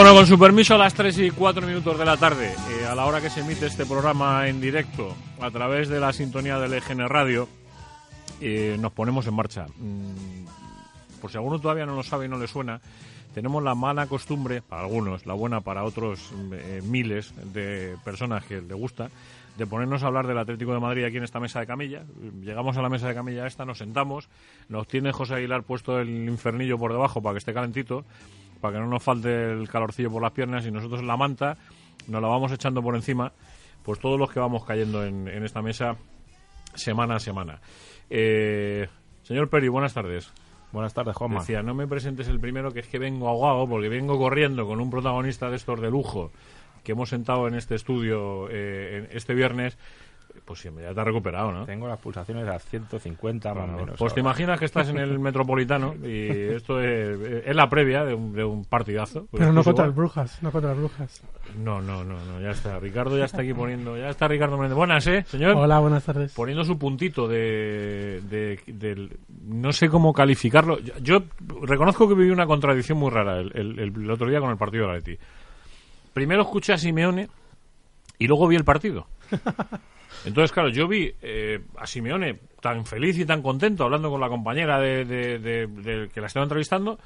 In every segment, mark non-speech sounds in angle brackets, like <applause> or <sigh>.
Bueno, con su permiso, a las 3 y 4 minutos de la tarde, eh, a la hora que se emite este programa en directo a través de la sintonía del EGN Radio, eh, nos ponemos en marcha. Mm, por si alguno todavía no lo sabe y no le suena, tenemos la mala costumbre, para algunos, la buena para otros eh, miles de personas que le gusta, de ponernos a hablar del Atlético de Madrid aquí en esta mesa de camilla. Llegamos a la mesa de camilla esta, nos sentamos, nos tiene José Aguilar puesto el infernillo por debajo para que esté calentito, para que no nos falte el calorcillo por las piernas y nosotros la manta nos la vamos echando por encima, pues todos los que vamos cayendo en, en esta mesa semana a semana. Eh, señor Peri, buenas tardes. Buenas tardes, Juanma. Decía, no me presentes el primero, que es que vengo ahogado, porque vengo corriendo con un protagonista de estos de lujo que hemos sentado en este estudio eh, en- este viernes. Pues sí, ya te has recuperado, ¿no? Tengo las pulsaciones a 150 más o menos. Pues te imaginas que estás en el <laughs> Metropolitano y esto es, es la previa de un, de un partidazo. Pues Pero no esto es contra las brujas, no contra las brujas. No, no, no, no, ya está. Ricardo ya está aquí poniendo, ya está Ricardo poniendo. Buenas, ¿eh, señor? Hola, buenas tardes. Poniendo su puntito de, de- no sé cómo calificarlo. Yo, yo reconozco que viví una contradicción muy rara el, el- el otro día con el partido de la Leti. Primero escuché a Simeone y luego vi el partido. <laughs> Entonces, claro, yo vi eh, a Simeone tan feliz y tan contento hablando con la compañera de, de- de- de- que la estaba entrevistando.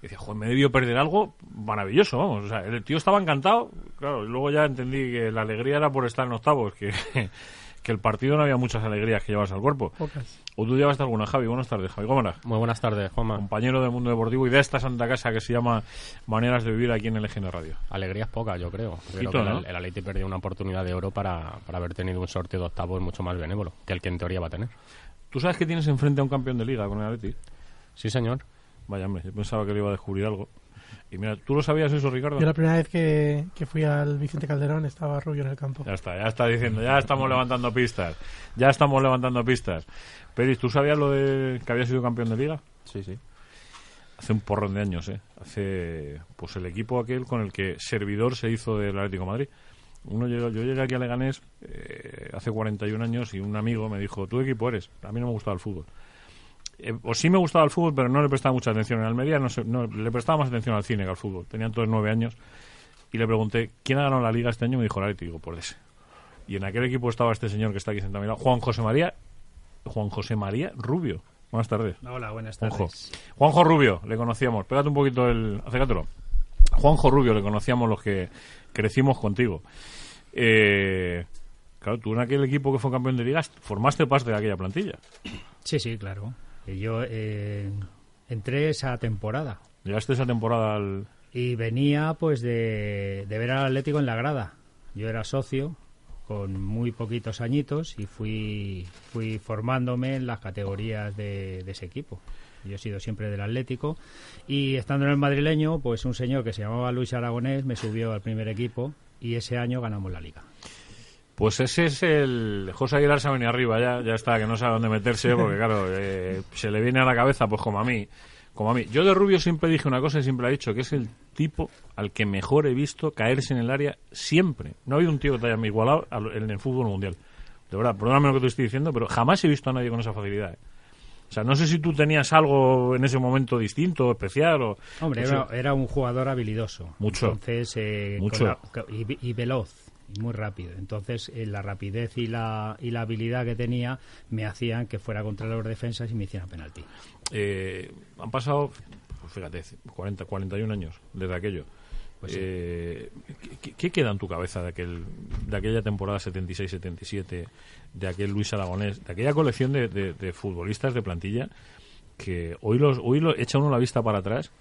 Y decía, joder, me debió perder algo maravilloso, vamos. El tío estaba encantado. Claro, y luego ya entendí que la alegría era por estar en octavos, que, <laughs> que el partido no había muchas alegrías que llevas al cuerpo. Pocas. ¿O tú llevas alguna, Javi? Buenas tardes, Javi. ¿Cómo andas? Muy buenas tardes, Juanma. Compañero del mundo deportivo y de esta santa casa que se llama Maneras de Vivir aquí en el EGN Radio. Alegrías pocas, yo creo. Yo creo Poquito, que ¿no? el, el Atleti perdió una oportunidad de oro para, para haber tenido un sorteo de octavos mucho más benévolo que el que en teoría va a tener. ¿Tú sabes que tienes enfrente a un campeón de liga con el Atleti? Sí, señor. Vaya, hombre, yo pensaba que le iba a descubrir algo. Y mira, ¿tú lo sabías eso, Ricardo? Yo la primera vez que, que fui al Vicente Calderón estaba Rubio en el campo. Ya está, ya está diciendo, ya estamos levantando pistas. Ya estamos levantando pistas. Peris, ¿tú sabías lo de que había sido campeón de liga? Sí, sí. Hace un porrón de años, ¿eh? Hace, pues el equipo aquel con el que servidor se hizo del Atlético de Madrid. Uno llegó, yo llegué aquí a Leganés eh, hace 41 años y un amigo me dijo, ¿tú qué equipo eres? A mí no me gustaba el fútbol. Eh, o sí me gustaba el fútbol, pero no le prestaba mucha atención. En Almería no, sé- no, le prestaba más atención al cine que al fútbol. Tenía entonces nueve años y le pregunté, ¿quién ha ganado la liga este año? Me dijo, Atleti. Digo, por ese. Y en aquel equipo estaba este señor que está aquí sentado a mi lado, Juan José María, Juan José María Rubio. Buenas tardes. Hola, buenas tardes. Juanjo. Juanjo Rubio, le conocíamos. Pégate un poquito el. Acércatelo. Juanjo Rubio, le conocíamos los que crecimos contigo. Eh, claro, tú en aquel equipo que fue campeón de ligas formaste parte de aquella plantilla. Sí, sí, claro. Yo eh, entré esa temporada Llegaste esa temporada al. y venía pues de, de ver al Atlético en la grada. Yo era socio con muy poquitos añitos y fui, fui formándome en las categorías de, de ese equipo. Yo he sido siempre del Atlético y estando en el madrileño, pues un señor que se llamaba Luis Aragonés me subió al primer equipo y ese año ganamos la liga. Pues ese es el. José Aguilar se ha venido arriba, ya, ya está, que no sabe dónde meterse, <laughs> porque claro, eh, se le viene a la cabeza, pues como a mí. Como a mí. Yo de Rubio siempre dije una cosa y siempre he dicho, que es el tipo al que mejor he visto caerse en el área siempre. No ha habido un tío que te haya igualado al- en el fútbol mundial. De verdad, perdóname lo que te estoy diciendo, pero jamás he visto a nadie con esa facilidad. ¿eh? O sea, no sé si tú tenías algo en ese momento distinto, especial o... Hombre, era, era un jugador habilidoso. Mucho. Entonces, eh, Mucho. la- co- y, y veloz, y muy rápido. Entonces, eh, la rapidez y la, y la habilidad que tenía me hacían que fuera contra los defensas y me hicieran penalti. eh, han pasado, pues fíjate, 40, 41 años desde aquello. Pues sí. Eh, ¿qué, qué queda en tu cabeza de aquel de aquella temporada 76-77, de aquel Luis Aragonés, de aquella colección de, de- de futbolistas de plantilla que hoy los hoy lo echa uno la vista para atrás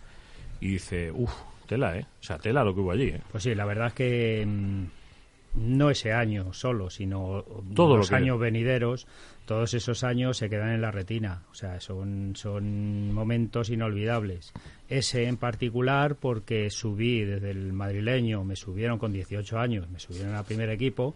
y dice, uff, tela, ¿eh? O sea, tela lo que hubo allí, ¿eh? Pues sí, la verdad es que mm, no ese año solo, sino Todo los años venideros, todos esos años se quedan en la retina. O sea, son, son momentos inolvidables. Ese en particular porque subí desde el madrileño, me subieron con 18 años, me subieron al primer equipo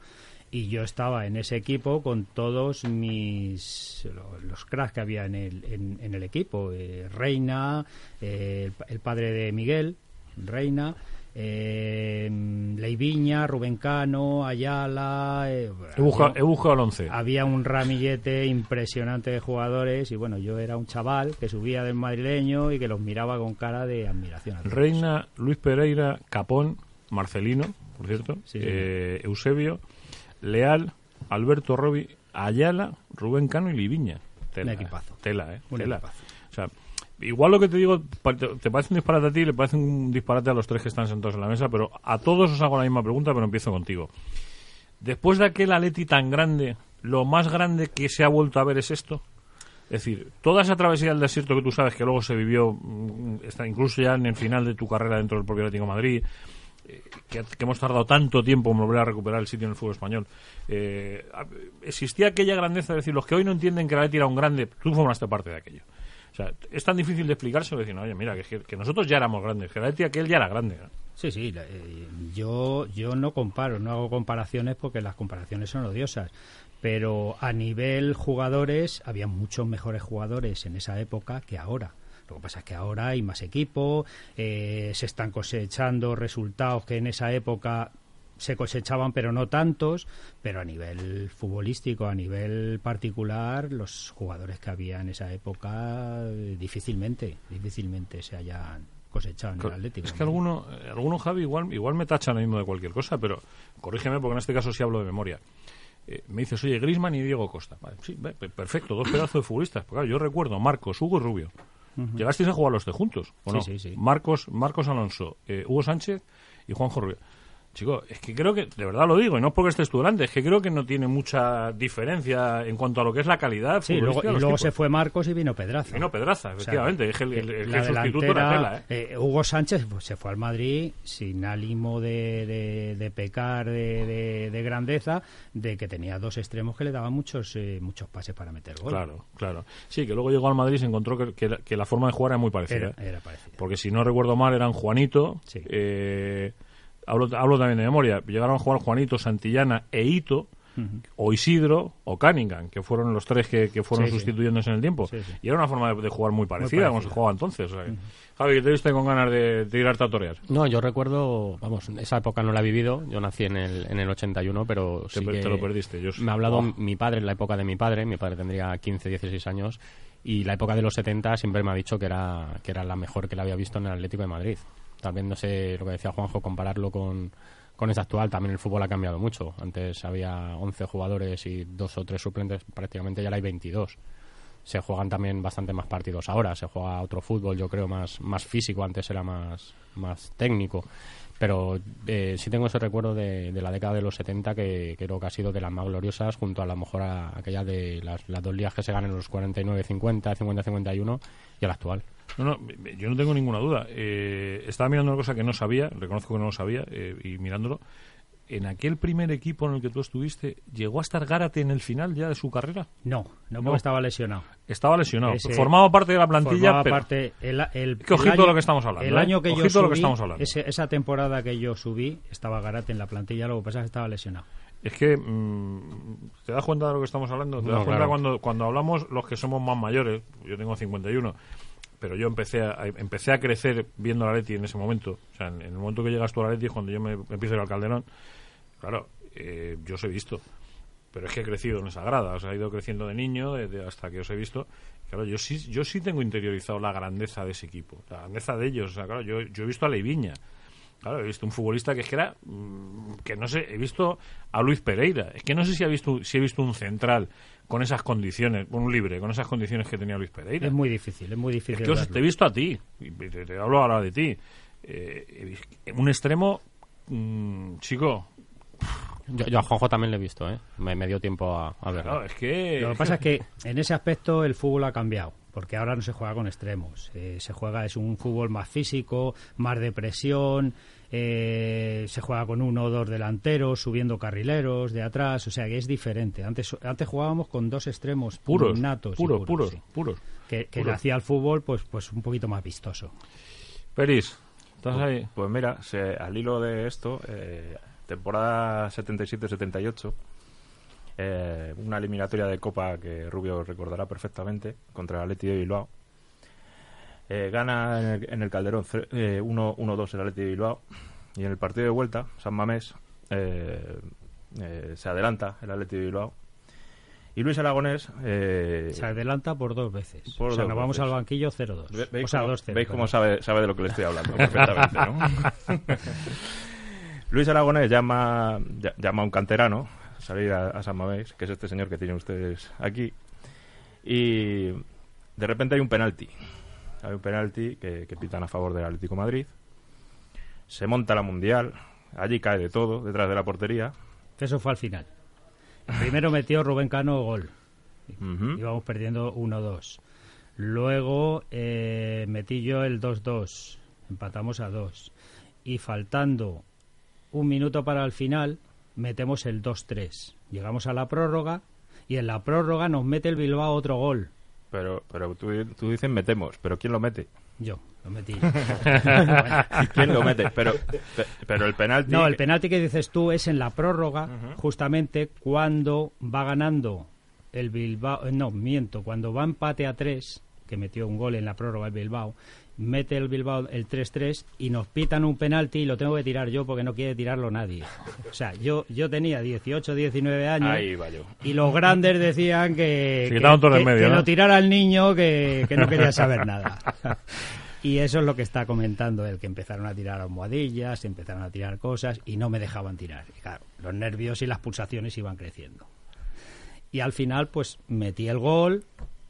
y yo estaba en ese equipo con todos mis lo- los cracks que había en el, en, en el equipo eh, Reina eh, el padre de Miguel Reina eh, Leiviña Rubén Cano Ayala eh, He buscado, había- el 11. había un ramillete impresionante de jugadores y bueno yo era un chaval que subía del madrileño y que los miraba con cara de admiración. Reina, Luis Pereira, Capón, Marcelino, por cierto, Sí, sí. eh, Eusebio, Leal, Alberto Robi, Ayala, Rubén Cano y Liviña. Tela, Un equipazo. Tela, eh, Un tela. equipazo. O sea, igual lo que te digo, te parece un disparate a ti, le parece un disparate a los tres que están sentados en la mesa, pero a todos os hago la misma pregunta, pero empiezo contigo. Después de aquel Atleti tan grande, ¿lo más grande que se ha vuelto a ver es esto? Es decir, toda esa travesía del desierto que tú sabes que luego se vivió, mm, está incluso ya en el final de tu carrera dentro del propio Atlético Madrid, eh, que, hemos tardado tanto tiempo en volver a recuperar el sitio en el fútbol español. eh, existía aquella grandeza de decir, los que hoy no entienden que el Atleti era un grande, tú formaste parte de aquello. O sea, es tan difícil de explicarse, decir, oye, mira, que, que- que nosotros ya éramos grandes, que el Atleti aquel ya era grande. Sí, sí, la- eh, yo, yo no comparo, no hago comparaciones porque las comparaciones son odiosas, pero a nivel jugadores había muchos mejores jugadores en esa época que ahora. Lo que pasa es que ahora hay más equipo, eh, se están cosechando resultados que en esa época se cosechaban pero no tantos, pero a nivel futbolístico, a nivel particular, los jugadores que había en esa época eh, difícilmente, difícilmente se hayan cosechado en el Atlético. Es que ¿no? alguno, eh, alguno Javi, igual, igual me tachan mismo de cualquier cosa, pero corrígeme porque en este caso sí hablo de memoria. Eh, me dices, oye, Grisman y Diego Costa. Vale, sí, perfecto, dos pedazos de futbolistas. Pues claro, yo recuerdo Marcos, Hugo y Rubio. ¿Llegasteis a jugar los tres juntos? ¿o Sí, no? sí, sí. Marcos, Marcos Alonso, eh, Hugo Sánchez y Juanjo Rubio. Chico, es que creo que, de verdad lo digo, y no es porque estés tú delante, es que creo que no tiene mucha diferencia en cuanto a lo que es la calidad. Sí, luego, y luego se fue Marcos y vino Pedraza. Vino Pedraza, O sea, efectivamente. es el, sustituto era delantera, Tela, ¿eh? eh, Hugo Sánchez pues, se fue al Madrid sin ánimo de, de- de pecar de, de- de grandeza, de que tenía dos extremos que le daban muchos eh, muchos pases para meter gol. Claro, claro. Sí, que luego llegó al Madrid y se encontró que, que la- que la forma de jugar era muy parecida. Era, era parecido. Porque si no recuerdo mal, eran Juanito. Sí. eh, hablo, hablo también de memoria. Llegaron a jugar Juanito, Santillana e Ito. O Isidro o Cunningham, que fueron los tres que, que fueron Sí, sí. sustituyéndose en el tiempo. Sí, sí. Y era una forma de, de jugar muy parecida, como se jugaba entonces. o sea que- Javi, que te viste con ganas de, de tirarte a torear. No, yo recuerdo, vamos, esa época no la he vivido, yo nací en el, en el 81, pero Te, sí per- que te lo perdiste. Yo, me ha hablado mi padre en la época de mi padre, mi padre tendría 15, 16 años, y la época de los 70 siempre me ha dicho que era, que era la mejor que le había visto en el Atlético de Madrid. Tal vez, no sé, lo que decía Juanjo, compararlo con, con esta actual, también el fútbol ha cambiado mucho. Antes había 11 jugadores y dos o tres suplentes, prácticamente ya hay 22 se juegan también bastante más partidos ahora, se juega otro fútbol yo creo más, más físico, antes era más, más técnico, pero eh, sí tengo ese recuerdo de, la década de los 70 que creo que ha sido de las más gloriosas junto a lo mejor a aquella de las, las dos ligas que se ganan en los 49-50, 50-51 y a la actual. No, no, yo no tengo ninguna duda. Eh, estaba mirando una cosa que no sabía, reconozco que no lo sabía, eh, y mirándolo. En aquel primer equipo en el que tú estuviste, ¿llegó a estar Gárate en el final ya de su carrera? No, no, No. porque estaba lesionado. Estaba lesionado. Ese- Formaba parte de la plantilla, Formaba pero parte el, el, Que ojito el año, lo que estamos hablando, El ¿eh? año que yo Ojito lo que subí, estamos hablando. ese- esa temporada que yo subí, estaba Garate en la plantilla, lo que pasa es que estaba lesionado. es que mm, te das cuenta de lo que estamos hablando. Te No, das cuenta claro. cuando, cuando hablamos los que somos más mayores. Yo tengo 51, pero yo empecé a, empecé a crecer viendo la Leti en ese momento. O sea, en, el momento que llegas tú a la Leti cuando yo me, me empiezo a ir al Calderón. Claro, eh, yo os he visto. pero es que he crecido en esa grada, o sea, he ido creciendo de niño desde hasta que os he visto. Claro, yo sí, yo sí tengo interiorizado la grandeza de ese equipo, la grandeza de ellos. O sea, claro, yo, yo he visto a Leiviña, claro, he visto un futbolista que es que era, mm, que no sé, he visto a Luis Pereira, es que no sé si he visto, si he visto un central con esas condiciones, un libre, con esas condiciones que tenía Luis Pereira. Es muy difícil, es muy difícil. Es que os- verlo. te he visto a ti, y te, te hablo ahora de ti. Eh, un extremo, mm, chico, Yo, yo a Juanjo también le he visto, ¿eh? Me, me dio tiempo a, a verlo. claro, es que... Lo que pasa es que en ese aspecto el fútbol ha cambiado, porque ahora no se juega con extremos. Eh, se juega, es un fútbol más físico, más de presión, eh, se juega con uno o dos delanteros, subiendo carrileros de atrás, o sea que es diferente. Antes, antes jugábamos con dos extremos puros, natos puros, puros, sí, puros. que, que puros. le hacía al fútbol pues, pues un poquito más vistoso. Peris, ¿estás ahí? Pues mira, se- al hilo de esto, eh, temporada 77-78, eh, una eliminatoria de Copa que Rubio recordará perfectamente contra el Atleti de Bilbao. Eh, gana en el, en el Calderón ce- eh, 1 1-2 el Atleti de Bilbao y en el partido de vuelta, San Mamés, eh, eh, se adelanta el Atleti de Bilbao y Luis Aragonés eh, Se adelanta por dos veces. por o sea, nos vamos veces. al banquillo 0-2. Ve- ¿Veis O sea, cómo, 2-0. veis cómo sabe, sabe de lo que le estoy hablando perfectamente, ¿no? <laughs> Luis Aragonés llama, ll- llama a un canterano a salir a, a San Mamés, que es este señor que tienen ustedes aquí, y de repente hay un penalti. Hay un penalti que, que pitan a favor del Atlético Madrid. Se monta la Mundial, allí cae de todo, detrás de la portería. Eso fue al final. Primero metió Rubén Cano gol. Ujú. Íbamos perdiendo 1-2. Luego eh, metí yo el 2-2. Empatamos a 2. Y faltando un minuto para el final, metemos el 2-3. Llegamos a la prórroga y en la prórroga nos mete el Bilbao otro gol. Pero, pero tú, tú dices metemos, pero ¿quién lo mete? Yo, lo metí. <laughs> ¿Quién lo mete? Pero, pe- pero el penalti... No, el penalti que dices tú es en la prórroga, justamente cuando va ganando el Bilbao. eh, No, miento, cuando va empate a 3, que metió un gol en la prórroga el Bilbao, mete el Bilbao el 3-3 y nos pitan un penalti y lo tengo que tirar yo porque no quiere tirarlo nadie. O sea, yo, yo tenía 18, 19 años. Ahí va yo. Y los grandes decían que, que, medio, ¿no? lo tirara al niño que, que no quería saber nada. Y eso es lo que está comentando él, que empezaron a tirar almohadillas, empezaron a tirar cosas y no me dejaban tirar. Y claro, los nervios y las pulsaciones iban creciendo. Y al final, pues metí el gol,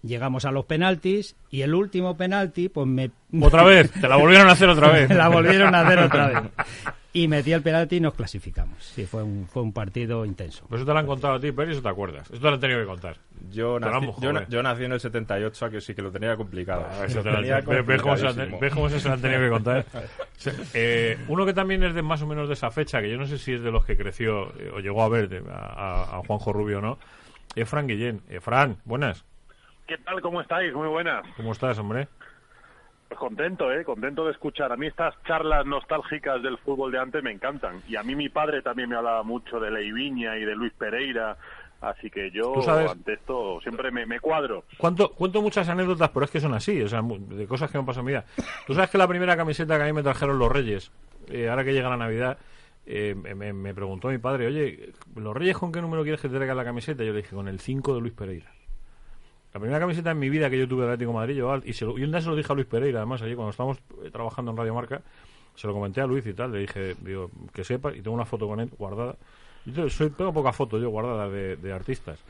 llegamos a los penaltis y el último penalti, pues me... Otra vez, te la volvieron a hacer otra vez. <laughs> la volvieron a hacer otra vez. <laughs> Y metí el penalti y nos clasificamos. Sí, fue un, fue un partido intenso. Pues eso te lo han contado a ti, Peris, o te acuerdas. Esto te lo han tenido que contar. Yo Pero nací, yo, na- joder. yo nací en el 78, a que sí que lo tenía complicado. Ah, eso te lo han- Tenía ve- ve cómo se lo han- complicadísimo. ve cómo se lo han tenido que contar. <laughs> Eh, uno que también es de más o menos de esa fecha, que yo no sé si es de los que creció eh, o llegó a ver de- a, a- a Juanjo Rubio o no, es Fran Guillén. Eh, Fran, buenas. ¿Qué tal? ¿Cómo estáis? Muy buenas. ¿Cómo estás, hombre? Pues contento, ¿eh? Contento de escuchar. A mí estas charlas nostálgicas del fútbol de antes me encantan. Y a mí mi padre también me hablaba mucho de Leiviña y de Luis Pereira. Así que yo sabes- ante esto siempre me, me cuadro. Cuento, cuento muchas anécdotas, pero es que son así, o sea, de cosas que me pasan en mi vida. Tú sabes que la primera camiseta que a mí me trajeron los Reyes, eh, ahora que llega la Navidad, eh, me, me preguntó mi padre, oye, ¿los Reyes con qué número quieres que te traiga la camiseta? Yo le dije, con el 5 de Luis Pereira. La primera camiseta en mi vida que yo tuve de Atlético de Madrid, yo, y, y un día se lo dije a Luis Pereira, además, allí cuando estábamos eh, trabajando en Radio Marca, se lo comenté a Luis y tal, le dije, digo, que sepa, y tengo una foto con él guardada. Yo soy, tengo pocas fotos yo guardadas de, de artistas,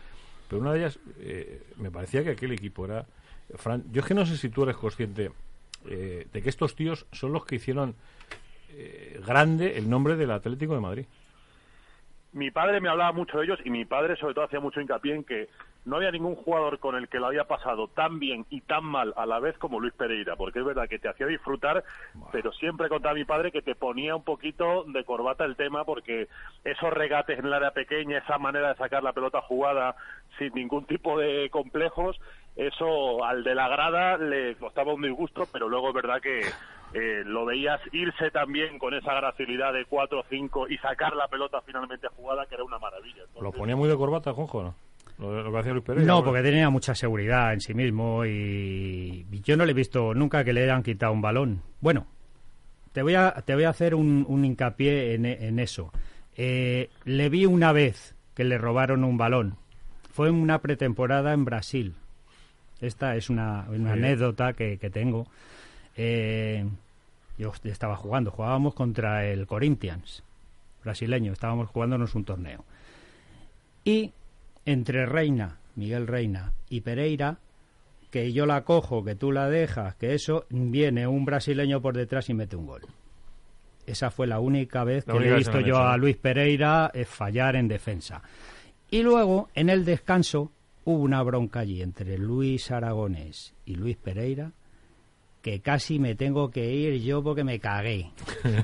pero una de ellas eh, me parecía que aquel equipo era. Fran, yo es que no sé si tú eres consciente eh, de que estos tíos son los que hicieron eh, grande el nombre del Atlético de Madrid. Mi padre me hablaba mucho de ellos y mi padre sobre todo hacía mucho hincapié en que no había ningún jugador con el que lo había pasado tan bien y tan mal a la vez como Luis Pereira, porque es verdad que te hacía disfrutar, pero siempre contaba mi padre que te ponía un poquito de corbata el tema, porque esos regates en el área pequeña, esa manera de sacar la pelota jugada sin ningún tipo de complejos, eso al de la grada le costaba un disgusto, pero luego es verdad que eh, lo veías irse también con esa gracilidad de 4 o 5 y sacar la pelota finalmente jugada, que era una maravilla. ¿Lo ponía muy de corbata, Juanjo, no? Lo, lo que hacía Luis Pereira. No, porque tenía mucha seguridad en sí mismo y yo no le he visto nunca que le hayan quitado un balón. Bueno, te voy a, te voy a hacer un, un hincapié en, en eso. Eh, le vi una vez que le robaron un balón. Fue en una pretemporada en Brasil. Esta es una, una Sí. anécdota que, que tengo. Eh, yo estaba jugando, jugábamos contra el Corinthians, brasileño, estábamos jugándonos un torneo. Y entre Reina, Miguel Reina y Pereira, que yo la cojo, que tú la dejas, que eso, viene un brasileño por detrás y mete un gol. Esa fue la única vez La que le he visto yo a. Luis Pereira eh, fallar en defensa. Y luego, en el descanso, hubo una bronca allí entre Luis Aragonés y Luis Pereira que casi me tengo que ir yo porque me cagué.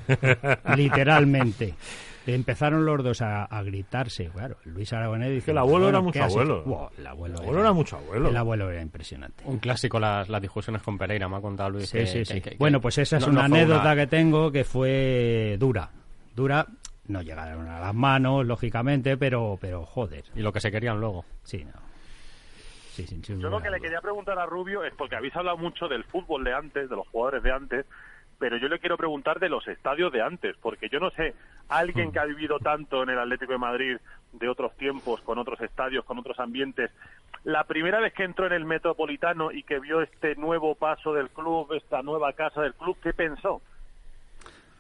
<laughs> Literalmente. Empezaron los dos a, a gritarse. Claro, Luis Aragonés dice... que el abuelo era "Bueno, mucho ¿qué has abuelo. hecho?". Buah, el abuelo, El abuelo era mucho abuelo. El abuelo era impresionante. Un clásico las, las discusiones con Pereira, me ha contado Luis. Sí, que- sí, que- sí. que- que- bueno, pues esa es no- una no anécdota que tengo que fue dura. Dura, no llegaron a las manos, lógicamente, pero, pero joder. Y lo que se querían luego. Sí, no. Sí, Yo lo que le quería preguntar a Rubio es porque habéis hablado mucho del fútbol de antes, de los jugadores de antes, pero yo le quiero preguntar de los estadios de antes, porque yo no sé, alguien que ha vivido tanto en el Atlético de Madrid de otros tiempos, con otros estadios, con otros ambientes, la primera vez que entró en el Metropolitano y que vio este nuevo paso del club, esta nueva casa del club, ¿qué pensó?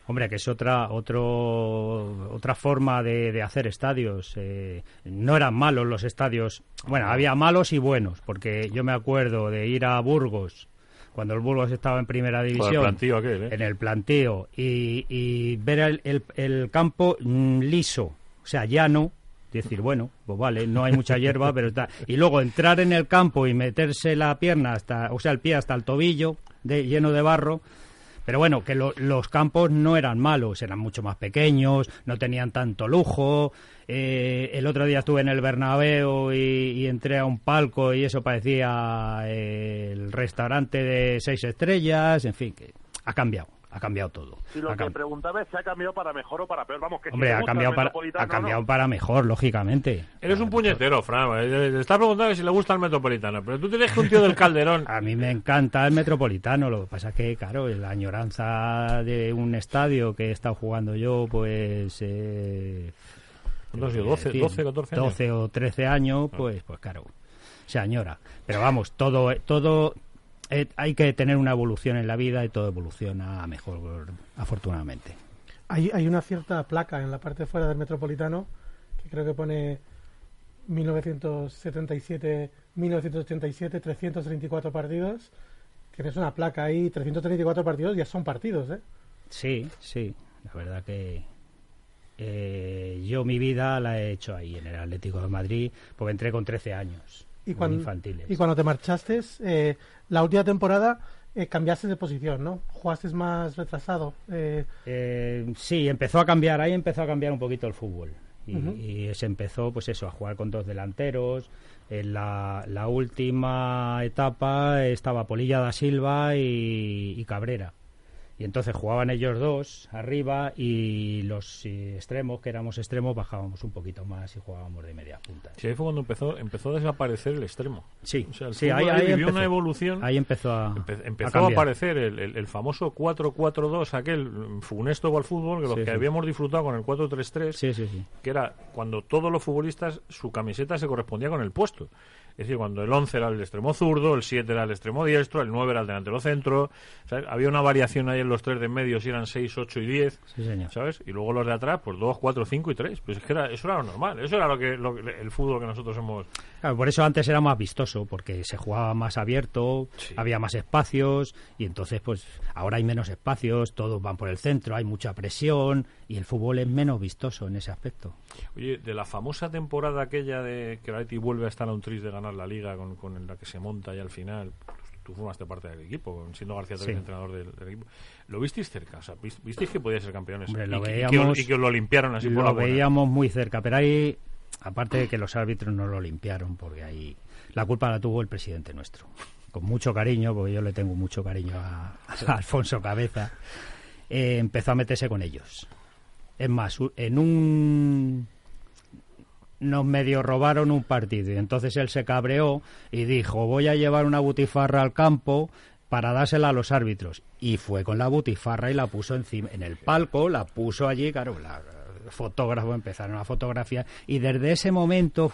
Hombre, que es otra otro, otra forma de, de hacer estadios. Eh, no eran malos los estadios. Bueno, había malos y buenos, porque yo me acuerdo de ir a Burgos, cuando el Burgos estaba en primera el división. plantío aquel, ¿eh? en el planteo y, y ver el, el- el campo mm, liso, o sea, llano, decir, bueno, pues vale, no hay mucha hierba, <laughs> pero está. Y luego entrar en el campo y meterse la pierna hasta, o sea, el pie hasta el tobillo, de, lleno de barro. Pero bueno, que lo- los campos no eran malos, eran mucho más pequeños, no tenían tanto lujo. Eh, el otro día estuve en el Bernabéu y, y entré a un palco y eso parecía eh, el restaurante de seis estrellas, en fin, que ha cambiado, ha cambiado todo. Y lo Ha que preguntaba es si ha cambiado para mejor o para peor. Vamos, que si Hombre, le ha cambiado, para, Metropolitano, ha cambiado ¿no? para mejor, lógicamente. Eres un puñetero, Fran. Eh, Te estás preguntando si le gusta el Metropolitano. Pero tú tienes que un tío del Calderón. <laughs> A mí me encanta el Metropolitano, lo que pasa es que, claro, la añoranza de un estadio que he estado jugando yo, pues... Eh, ¿Cuántos has sido? ¿qué 12, decir? 12, 14 años? 12 o 13 años, pues, pues claro, se añora. Pero vamos, todo, todo eh, hay que tener una evolución en la vida y todo evoluciona a mejor, afortunadamente. Hay, hay una cierta placa en la parte de fuera del Metropolitano que creo que pone 1977, 1987, 334 partidos. Tienes una placa ahí, 334 partidos ya son partidos, ¿eh? Sí, sí, la verdad que eh, yo mi vida la he hecho ahí en el Atlético de Madrid, porque entré con 13 años, Y cuando, infantiles. y cuando te marchaste, eh, la última temporada eh, cambiaste de posición, ¿no? Jugaste más retrasado. eh, Eh, sí, empezó a cambiar, ahí empezó a cambiar un poquito el fútbol. Y, se empezó, pues eso, a jugar con dos delanteros. En la, la última etapa estaba Polilla da Silva y, y Cabrera. Y entonces jugaban ellos dos arriba y los extremos, que éramos extremos, bajábamos un poquito más y jugábamos de media punta. Sí, ahí fue cuando empezó, empezó a desaparecer el extremo. Sí, O sea, el sí, ahí, ahí vivió empezó. una evolución. Ahí empezó a, Empe- a empezó a, aparecer el, el- el famoso 4-4-2, aquel funesto al fútbol, que los Sí, que sí. habíamos disfrutado con el 4-3-3, Sí, sí, sí. que era cuando todos los futbolistas, su camiseta se correspondía con el puesto. Es decir, cuando el 11 era el extremo zurdo, el 7 era el extremo diestro, el 9 era el delantero centro. Había una variación ahí en los tres de en medio, si eran 6, 8 y 10. Sí, señor. ¿Sabes? Y luego los de atrás, pues 2, 4, 5 y 3. Pues es que era, eso era lo normal. Eso era lo que, lo el fútbol que nosotros hemos. Claro, por eso antes era más vistoso, porque se jugaba más abierto, Sí. había más espacios, y entonces, pues, ahora hay menos espacios, todos van por el centro, hay mucha presión, y el fútbol es menos vistoso en ese aspecto. Oye, de la famosa temporada aquella de que el Atleti vuelve a estar a un tris de ganar la liga con, con la que se monta y al final tú formaste parte del equipo, siendo García Torres Sí. entrenador del, del equipo. ¿Lo visteis cerca? O sea, ¿vis- ¿visteis que podía ser campeones? Hombre, y, lo que- y que y que lo limpiaron así por la lo buena? veíamos muy cerca, pero ahí, aparte de que los árbitros no lo limpiaron, porque ahí la culpa la tuvo el presidente nuestro. Con mucho cariño, porque yo le tengo mucho cariño a, a Alfonso Cabeza, eh, empezó a meterse con ellos. Es más, en un nos medio robaron un partido. Y entonces él se cabreó y dijo voy a llevar una butifarra al campo para dársela a los árbitros y fue con la butifarra y la puso encima en el palco la puso allí claro la- fotógrafos empezaron a fotografiar. Y desde ese momento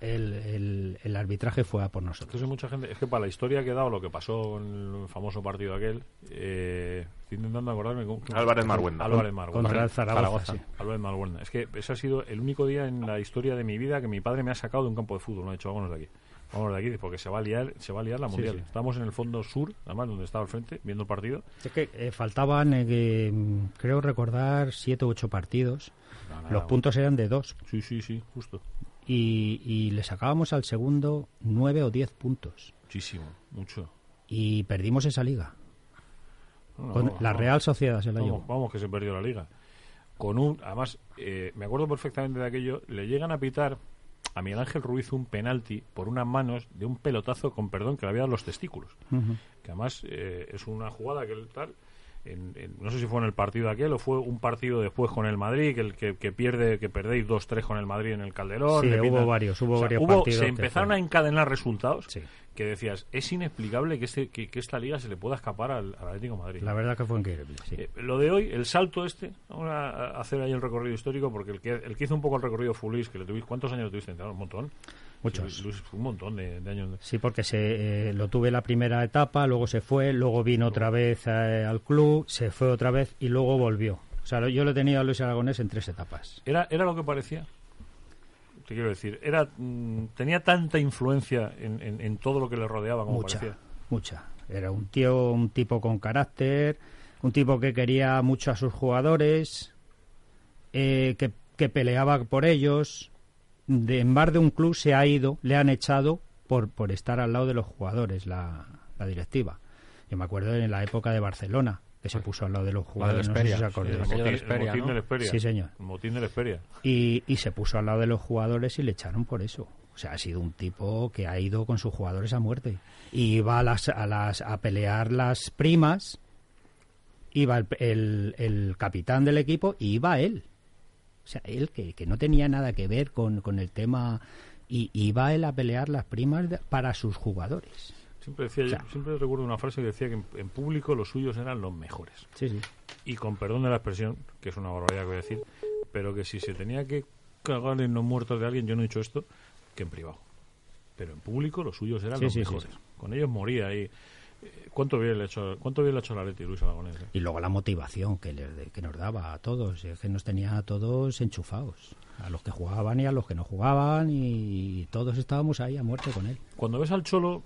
el, el- el arbitraje fue a por nosotros. Entonces mucha gente, es que para la historia que ha dado lo que pasó en el famoso partido aquel, eh, estoy intentando acordarme con Álvarez Marguenda. Álvarez Marguenda. Contra el Zaragoza, sí. Álvarez Marguenda. Es que ese ha sido el único día en la historia de mi vida que mi padre me ha sacado de un campo de fútbol. No ha dicho, vámonos de aquí. Vámonos de aquí porque se va a liar, se va a liar la mundial. sí. Estamos en el fondo sur, además donde estaba al frente, viendo el partido. Es que eh, faltaban, eh, mm, creo recordar, siete u ocho partidos. Nada, Los puntos eran de dos. Sí, sí, sí, justo. Y, y le sacábamos al segundo nueve o diez puntos. Muchísimo, mucho. Y perdimos esa liga. No, Con la. Real Sociedad se la Vamos, llevó. vamos que se perdió la liga. Con un, además, eh, me acuerdo perfectamente de aquello. Le llegan a pitar a Miguel Ángel Ruiz un penalti por unas manos de un pelotazo con perdón que le había dado los testículos. Que además eh, es una jugada que el tal. En- en- no sé si fue en el partido aquel o fue un partido después con el Madrid que el que, que pierde que perdéis 2-3 con el Madrid en el Calderón Sí, hubo varios, hubo O sea, varios hubo- partidos se empezaron a encadenar resultados Sí. que decías es inexplicable que, este, que, que esta liga se le pueda escapar al, al Atlético de Madrid La verdad que fue increíble. sí. eh, lo de hoy, el salto este, vamos a hacer ahí el recorrido histórico, porque el que, el que hizo un poco el recorrido fue Luis, que le tuviste, ¿cuántos años le tuviste? Un montón. Muchos. Luis, un montón de, de años. Sí, porque se, eh, lo tuve la primera etapa, luego se fue, luego vino otra vez eh, al club, se fue otra vez y luego volvió. O sea, yo lo he tenido a Luis Aragonés en tres etapas. ¿Era, ¿Era lo que parecía? Te quiero decir, era mm, tenía tanta influencia en, en- en todo lo que le rodeaba como mucha, parecía. mucha. Era un tío, un tipo con carácter, un tipo que quería mucho a sus jugadores, eh, que, que peleaba por ellos. De, en más de un club se ha ido, le han echado por, por estar al lado de los jugadores, la, la directiva. Yo me acuerdo en la época de Barcelona, que se puso al lado de los jugadores. Esperia, el Esperia, motín ¿no? Esperia. Sí, señor. El motín del Esperia. y, y se puso al lado de los jugadores y le echaron por eso. O sea, ha sido un tipo que ha ido con sus jugadores a muerte. Y iba a, las, a, las, a pelear las primas, iba el, el- el capitán del equipo y iba él. O sea, él que, que no tenía nada que ver con, con el tema, y iba él a pelear las primas de- para sus jugadores. Siempre, decía, yo- O sea- siempre recuerdo una frase que decía que en, en público los suyos eran los mejores. Sí, sí. y con perdón de la expresión, que es una barbaridad que voy a decir, pero que si se tenía que cagar en los muertos de alguien, yo no he dicho esto, que en privado. Pero en público los suyos eran Sí, los sí, mejores. sí. Con ellos moría y ¿Cuánto bien le ha hecho, cuánto bien le ha hecho la Leti Luis Aragonés? eh? Y luego la motivación que, le- que nos daba a todos, es que nos tenía a todos enchufados, a los que jugaban y a los que no jugaban, y todos estábamos ahí a muerte con él. Cuando ves al Cholo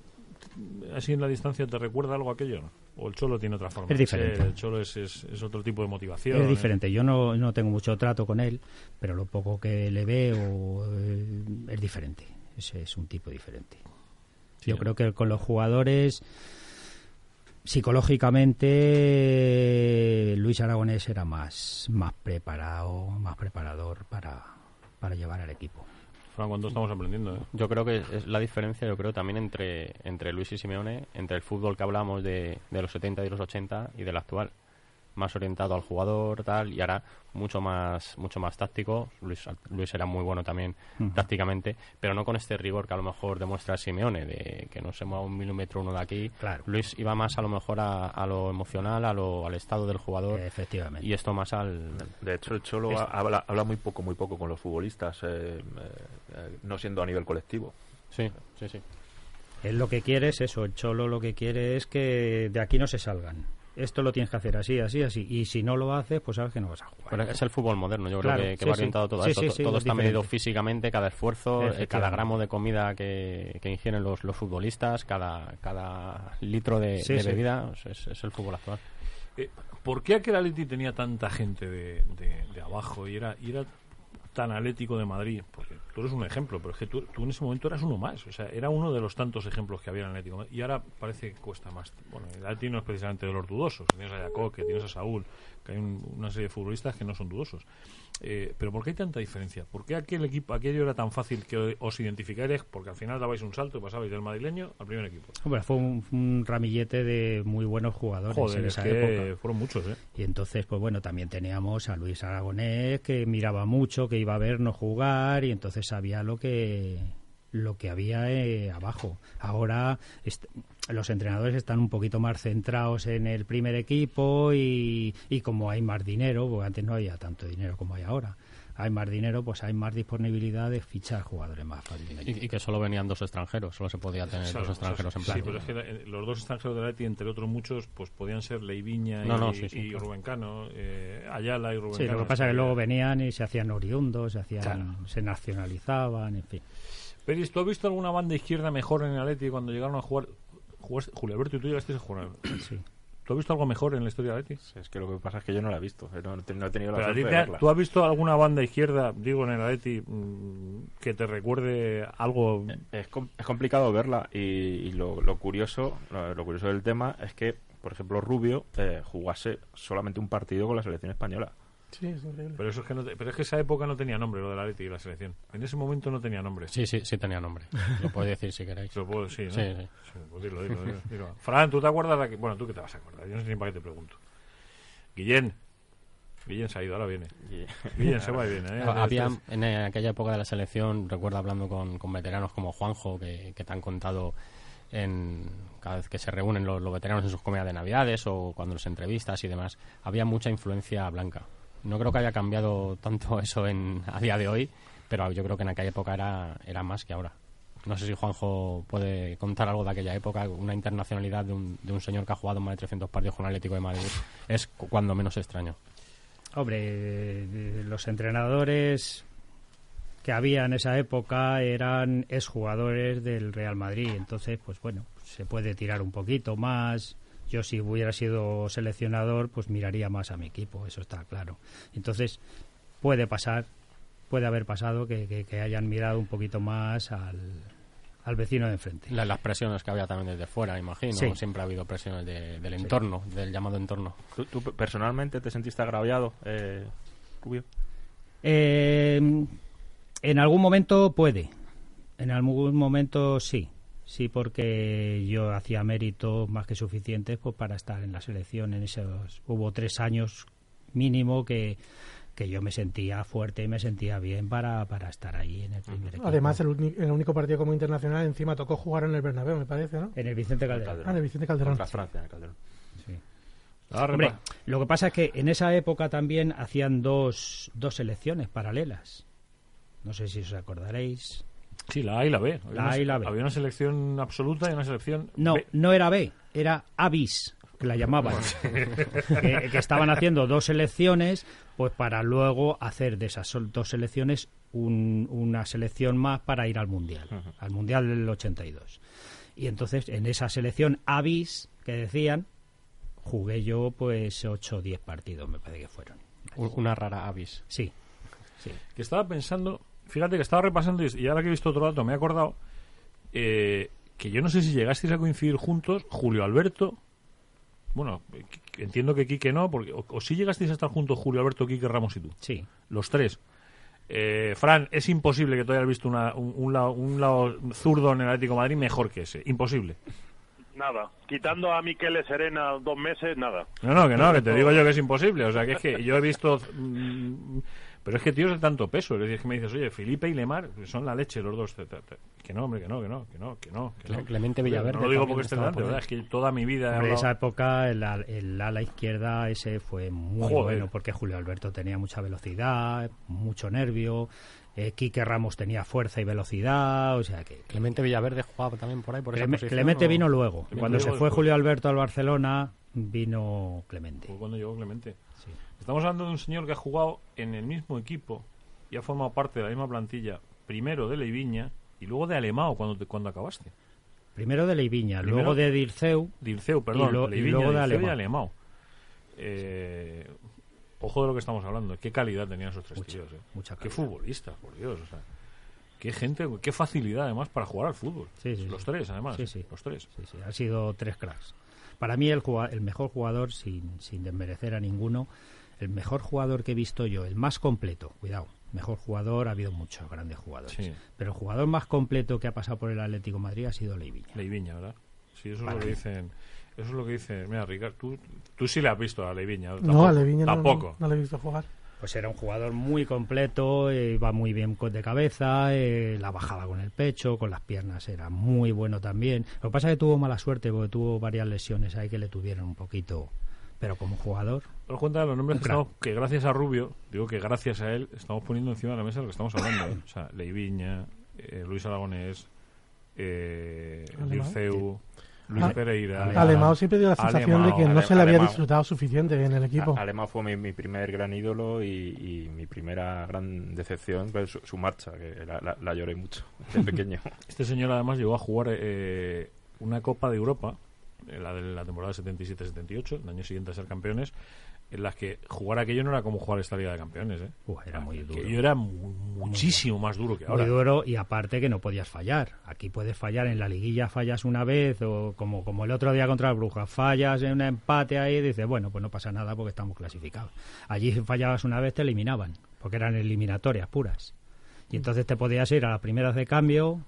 así en la distancia, ¿te recuerda algo aquello? ¿O el Cholo tiene otra forma? Es diferente. El Cholo es, es, es otro tipo de motivación. Es ¿eh? diferente, yo no, no tengo mucho trato con él, pero lo poco que le veo eh, es diferente, es, es un tipo diferente. Sí, yo ¿no? creo que con los jugadores, psicológicamente, Luis Aragonés era más, más preparado, más preparador para, para llevar al equipo. Fran, ¿cuánto estamos aprendiendo? eh? Yo creo que es la diferencia, yo creo, también entre, entre Luis y Simeone, entre el fútbol que hablamos de, de los 70 y los 80 y del actual. Más orientado al jugador, tal, y ahora mucho más mucho más táctico. Luis, Luis era muy bueno también tácticamente, pero no con este rigor que a lo mejor demuestra Simeone, de que no se mueva un milímetro uno de aquí. Claro. Luis iba más a lo mejor a, a lo emocional, a lo, al estado del jugador, Efectivamente. y esto más al... De hecho, el Cholo habla, habla muy poco, muy poco con los futbolistas, eh, eh, eh, no siendo a nivel colectivo. Sí, sí, sí. Él lo que quiere es eso, el cholo lo que quiere es que de aquí no se salgan. Esto lo tienes que hacer así, así, así. Y si no lo haces, pues sabes que no vas a jugar. Pero es el fútbol moderno, yo Claro, creo que, que sí, va sí. orientado todo a Sí, eso. sí, To- sí, todo es está medido físicamente, cada esfuerzo, eh, cada gramo de comida que, que ingieren los, los futbolistas, cada, cada litro de, Sí, de sí. bebida, es, es el fútbol actual. Eh, ¿Por qué aquel Atleti tenía tanta gente de, de- de abajo y era, y era tan atlético de Madrid? Porque tú eres un ejemplo, pero es que tú, tú en ese momento eras uno más. O sea, era uno de los tantos ejemplos que había en Atlético. Y ahora parece que cuesta más. Bueno, el Atleti no es precisamente de los dudosos. Tienes a Jacob, que tienes a Saúl, hay un- una serie de futbolistas que no son dudosos. Eh, pero ¿por qué hay tanta diferencia? ¿Por qué aquel equipo, aquello era tan fácil que os identificarais? Porque al final dabais un salto y pasabais del madrileño al primer equipo. Hombre, fue un, un ramillete de muy buenos jugadores Joder, en es esa que época. fueron muchos, ¿eh? Y entonces, pues bueno, también teníamos a Luis Aragonés, que miraba mucho, que iba a vernos jugar, y entonces sabía lo que lo que había eh, abajo. Ahora est- los entrenadores están un poquito más centrados en el primer equipo y, y como hay más dinero, porque antes no había tanto dinero como hay ahora, hay más dinero, pues hay más disponibilidad de fichar jugadores más fácilmente. Y, y que solo venían dos extranjeros, solo se podía tener Claro, dos extranjeros en sí, plan. pero es que eh, los dos extranjeros de Leti, entre otros muchos, pues podían ser Leiviña No, y, no, sí, sí, y claro. Rubén Cano, eh, Ayala y Rubén Sí, Cano. lo que pasa es que Sí, luego venían y se hacían oriundos, se hacían, Claro. se nacionalizaban, en fin. Peris, ¿tú has visto alguna banda izquierda mejor en el Atleti cuando llegaron a jugar? Jugaste- Julio Alberto y tú llegaste a jugar. Sí. ¿Tú has visto algo mejor en la historia del Atleti? Es que lo que pasa es que yo no la he visto. eh, No, no he tenido la Pero suerte de verla. ¿Tú has visto alguna banda izquierda, digo, en el Atleti, mm, que te recuerde algo? Es, com- es complicado verla y, y lo, lo curioso lo, lo curioso del tema es que, por ejemplo, Rubio eh, jugase solamente un partido con la selección española. Sí, es increíble. Pero, eso es que no te- pero es que esa época no tenía nombre, lo del Atleti y la selección. En ese momento no tenía nombre. Sí, sí, sí tenía nombre. Lo podéis decir si queréis. Lo puedo decir, ¿no? Sí, sí. pues dilo, dilo, dilo, dilo. Fran, ¿tú te acuerdas de que... Bueno, tú que te vas a acordar. Yo no sé ni para qué te pregunto. Guillén. Guillén se ha ido, ahora viene. Guillén se va y viene, ¿eh? Había Este en aquella época de la selección, recuerdo hablando con, con veteranos como Juanjo, que, que te han contado en cada vez que se reúnen los, los veteranos en sus comidas de Navidades o cuando los entrevistas y demás, había mucha influencia blanca. No creo que haya cambiado tanto <laughs> eso en, a día de hoy, pero yo creo que en aquella época era, era más que ahora. No sé si Juanjo puede contar algo de aquella época, una internacionalidad de un, de un señor que ha jugado más de 300 partidos con el Atlético de Madrid. Es cu- cuando menos extraño. Hombre, eh, los entrenadores que había en esa época eran exjugadores del Real Madrid, entonces, pues bueno, se puede tirar un poquito más. Yo si hubiera sido seleccionador, pues miraría más a mi equipo, eso está claro. Entonces, puede pasar, puede haber pasado que, que- que hayan mirado un poquito más al, al vecino de enfrente. La- las presiones que había también desde fuera, imagino. Sí. Siempre ha habido presiones de- del entorno, del llamado entorno. ¿Tú, tú personalmente te sentiste agraviado, eh, Rubio? Eh, en algún momento puede. En algún momento sí. Sí, porque yo hacía méritos más que suficientes pues, para estar en la selección. En esos hubo tres años mínimo que, que yo me sentía fuerte y me sentía bien para, para estar ahí en el primer equipo. Además, el, el único partido como internacional encima tocó jugar en el Bernabéu, me parece, ¿no? en el Vicente Calderón. Ah, en el Vicente Calderón. Contra Francia, en el Calderón. Sí. Hombre, lo que pasa es que en esa época también hacían dos, dos selecciones paralelas. No sé si os acordaréis. Sí, la A y la B. Había La una- A y la B. Había una selección absoluta y una selección No, B. no era B, era Avis, que la llamaban. <laughs> que, que estaban haciendo dos selecciones, pues para luego hacer de esas dos selecciones un- una selección más para ir al Mundial, al Mundial del 82. Y entonces en esa selección Avis, que decían, jugué yo pues 8 o 10 partidos, me parece que fueron. Una rara avis. Sí, sí. Que estaba pensando, fíjate que estaba repasando y ahora que he visto otro dato me he acordado eh, que yo no sé si llegasteis a coincidir juntos, Julio Alberto. Bueno, que- entiendo que Quique no, porque o, o si llegasteis a estar juntos Julio Alberto, Quique Ramos y tú. Sí, Los tres. Eh, Fran, es imposible que tú hayas visto una- un, un lado, un lado zurdo en el Atlético de Madrid mejor que ese. Imposible. Nada. Quitando a Miquele Serena dos meses, nada. No, no, que no, que te digo yo que es imposible. O sea, que es que yo he visto. mm, pero es que tíos de tanto peso. Es decir, es que me dices, oye, Felipe y Lemar son la leche los dos. Te- te- te- Que no, hombre, que no, que no, que no, que no. Que no. Clemente Villaverde No lo digo porque esté delante. Es que toda mi vida hablado- esa época el, al- el ala izquierda ese fue muy Joder. bueno porque Julio Alberto tenía mucha velocidad, mucho nervio, eh, Quique Ramos tenía fuerza y velocidad, o sea que Clemente Villaverde jugaba también por ahí, por esa posición, Clemente ¿o? vino luego. Clemente Cuando se fue después. Julio Alberto al Barcelona, vino Clemente. Fue cuando llegó Clemente. Estamos hablando de un señor que ha jugado en el mismo equipo y ha formado parte de la misma plantilla, primero de Leiviña y luego de Alemao cuando, te- cuando acabaste. Primero de Leiviña, Primero- luego de Dirceu, Dirceu, perdón, Y lo- y Leiviña, luego de y Alemao. Eh, ojo de lo que estamos hablando. Qué calidad tenían esos tres Mucha, tíos. eh. mucha Qué futbolistas, por Dios. O sea, qué gente, qué facilidad además para jugar al fútbol. Sí, sí, los sí. tres, además. Sí, sí. Los tres. Sí, sí, han sido tres cracks. Para mí el, el mejor jugador, sin, sin desmerecer a ninguno, el mejor jugador que he visto yo, el más completo, cuidado, mejor jugador, ha habido muchos grandes jugadores, Sí. pero el jugador más completo que ha pasado por el Atlético de Madrid ha sido Leiviña. Leiviña, ¿verdad? Sí, eso es lo que dicen. Eso es lo que dice. Mira, Ricardo, tú, tú sí le has visto a Leiviña. No, a Leviña no, Tampoco. no, no le he visto jugar. Pues era un jugador muy completo, eh, iba muy bien de cabeza, eh, la bajaba con el pecho, con las piernas era muy bueno también. Lo que pasa es que tuvo mala suerte porque tuvo varias lesiones ahí que le tuvieron un poquito. Pero como jugador, Os cuenta de los nombres que, estamos- que gracias a Rubio, digo que gracias a él, estamos poniendo encima de la mesa lo que estamos hablando. ¿eh? <coughs> O sea, Leiviña, eh, Luis Aragonés, eh. Dirceu, Luis Ah, Pereira. Alemão siempre dio la sensación de que no se le había disfrutado suficiente en el equipo. A- Alemán fue mi, mi primer gran ídolo y, y mi primera gran decepción, pues, su, su marcha, que la, la- la lloré mucho de <laughs> pequeño. Este señor además llegó a jugar eh, una Copa de Europa, la de la temporada 77-78, el año siguiente a ser campeones, en las que jugar aquello no era como jugar esta Liga de Campeones. ¿eh? uf, era muy duro. Aquello era mu- muchísimo más duro que ahora. Muy duro y aparte que no podías fallar. Aquí puedes fallar en la liguilla, fallas una vez o como, como el otro día contra el Brujas, fallas en un empate ahí y dices, bueno, pues no pasa nada porque estamos clasificados. Allí si fallabas una vez te eliminaban, porque eran eliminatorias puras. Y entonces te podías ir a las primeras de cambio,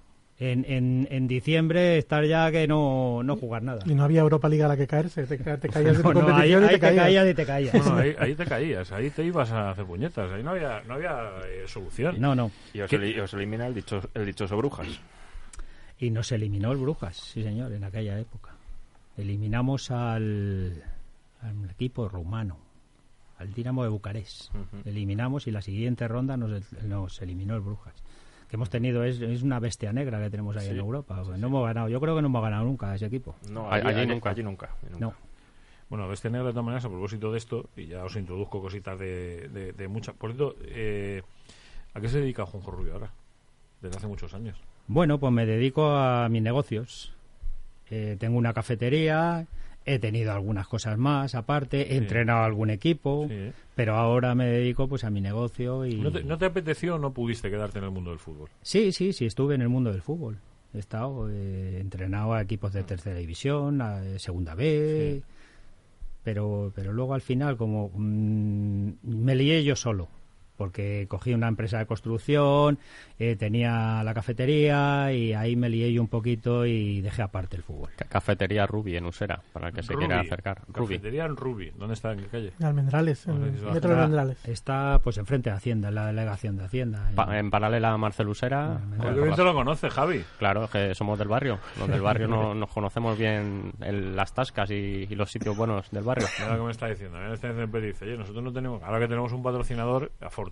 en, en, en diciembre estar ya que no, no jugar nada. Y no había Europa Liga a la que caerse, te, ca- te caías de tu <laughs> No, no, ahí, y ahí te caías. caías y te caías. No, no, ahí, ahí te caías, ahí te ibas a hacer puñetas, ahí no había, no había eh, solución. No, no. Y os, eli- os elimina el, dicho, el dichoso Brujas. Y nos eliminó el Brujas, sí señor, en aquella época. Eliminamos al, al equipo rumano, al Dinamo de Bucarest. Eliminamos y la siguiente ronda nos, nos eliminó el Brujas. Que hemos tenido, es, es una bestia negra que tenemos ahí Sí, en Europa. Pues no hemos ganado, yo creo que no hemos ganado nunca a ese equipo. No, Allí allí, allí nunca. Allí nunca. allí nunca. No. Bueno, de este negro, de todas maneras, a propósito de esto, y ya os introduzco cositas de, de, de muchas. Por cierto, eh, ¿a qué se dedica Juanjo Rubio ahora? Desde hace muchos años. Bueno, pues me dedico a mis negocios. Eh, tengo una cafetería, he tenido algunas cosas más aparte, he Sí. entrenado algún equipo, Sí, pero ahora me dedico pues a mi negocio y... ¿No, te, no te apeteció o no pudiste quedarte en el mundo del fútbol? Sí, sí, sí, estuve en el mundo del fútbol. He estado eh, entrenado a equipos de tercera división, a eh, segunda B, Sí. pero, pero luego al final como mm, me lié yo solo, porque cogí una empresa de construcción, eh, tenía la cafetería y ahí me lié yo un poquito y dejé aparte el fútbol. Ca- Cafetería Ruby en Usera, para el que se Ruby, quiera acercar. Ruby. Cafetería en Ruby. ¿Dónde está? ¿En qué calle? Almendrales, en Bueno, el eso va a metro de Almendrales. Está pues enfrente de Hacienda, en la delegación de Hacienda. Pa- en paralela a Marcel Usera. Ah, eh, Porque por bien la- te lo conoce, Javi. Claro, es que somos del barrio. Los del barrio no, <laughs> nos conocemos bien el- las tascas y, y los sitios buenos del barrio. Mira lo que me está diciendo. Me está diciendo el oye, nosotros no tenemos, ahora que tenemos un patrocinador, afortunadamente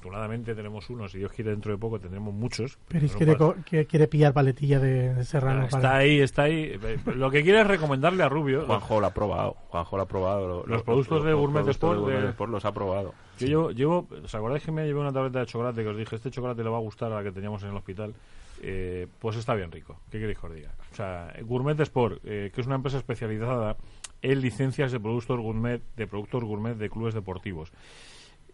tenemos uno, si Dios quiere dentro de poco tendremos muchos. Pero es quiere, quiere pillar paletilla de, de Serrano. Ah, está para- ahí, está ahí. Lo que quiere es recomendarle a Rubio. Juanjo lo ha probado. Juanjo lo ha probado. lo- Los lo- productos de Gourmet Sport de- los ha probado. Yo llevo, llevo, ¿os acordáis que me llevé una tableta de chocolate que os dije, este chocolate le va a gustar a la que teníamos en el hospital? Eh, pues está bien rico. ¿Qué queréis que os diga? O sea, Gourmet Sport, eh, que es una empresa especializada en licencias de productos gourmet, de productos gourmet de clubes deportivos.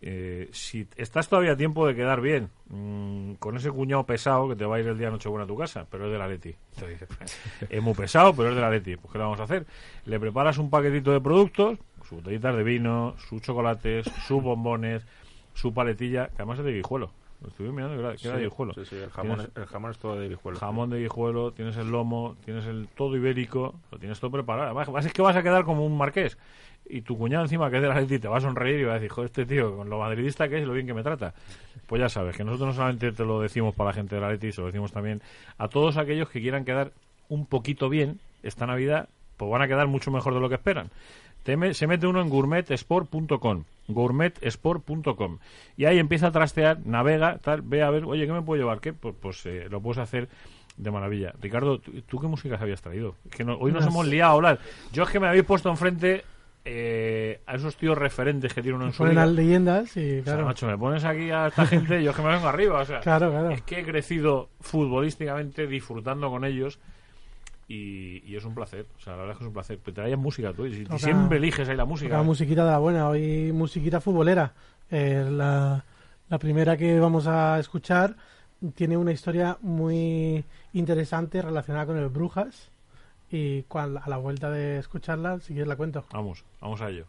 Eh, si estás todavía a tiempo de quedar bien mm, con ese cuñado pesado que te va a ir el día Nochebuena a tu casa, pero es de la Leti. <laughs> Es muy pesado, pero es de la Leti. Pues ¿qué le vamos a hacer? Le preparas un paquetito de productos, sus botellitas de vino, sus chocolates, <laughs> sus bombones, su paletilla, que además es de guijuelo. Lo estuve mirando que era, que era de guijuelo. Sí, sí, el jamón, Tienes el jamón es todo de guijuelo. jamón de guijuelo, tienes el lomo, tienes el todo ibérico, lo tienes todo preparado. Además, es que vas a quedar como un marqués. Y tu cuñado encima, que es de la Leti, te va a sonreír y va a decir, joder, este tío, con lo madridista que es y lo bien que me trata. Pues ya sabes, que nosotros no solamente te lo decimos para la gente de la Leti, se lo decimos también a todos aquellos que quieran quedar un poquito bien esta Navidad, pues van a quedar mucho mejor de lo que esperan. Te me- se mete uno en gourmetsport.com gourmetsport.com y ahí empieza a trastear, navega, tal, ve a ver, oye, ¿qué me puedo llevar? ¿Qué? Pues, pues, eh, lo puedes hacer de maravilla. Ricardo, ¿tú, tú qué músicas habías traído? Que no- hoy nos Unas- hemos liado a hablar. Yo es que me habéis puesto enfrente eh, a esos tíos referentes que tienen uno en su Ponen las leyendas y O sea, claro. macho, me pones aquí a esta gente, yo es que me vengo arriba. O sea, Claro, claro. es que he crecido futbolísticamente disfrutando con ellos y, y es un placer. O sea, la verdad es que es un placer. Pero te traías música tú y, si- y Toca- siempre eliges ahí la música. Toca musiquita de la buena, hoy musiquita futbolera. Eh, la, la primera que vamos a escuchar tiene una historia muy interesante relacionada con el Brujas. Y cual- a la vuelta de escucharla, si quieres la cuento. Vamos, vamos a ello.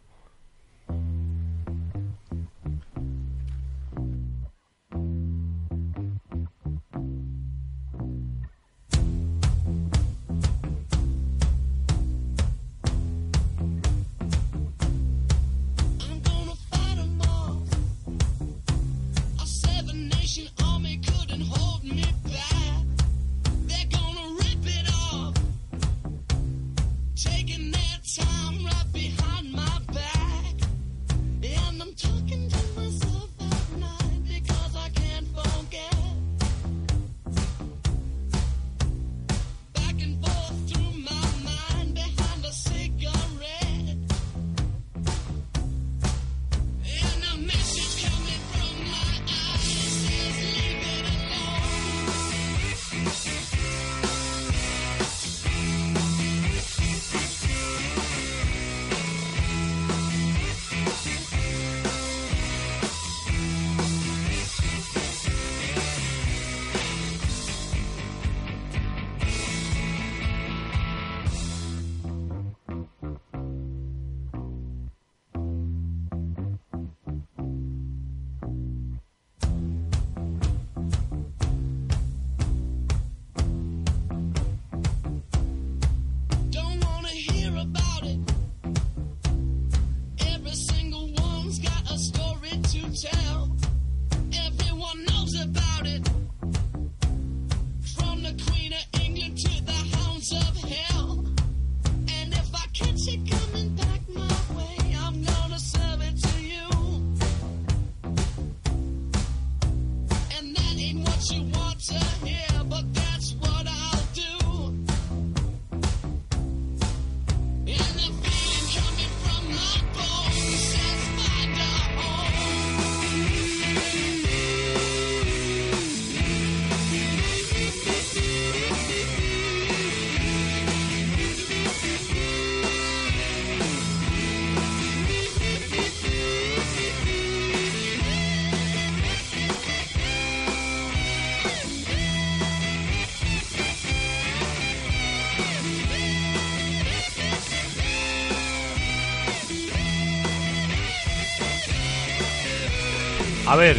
A ver,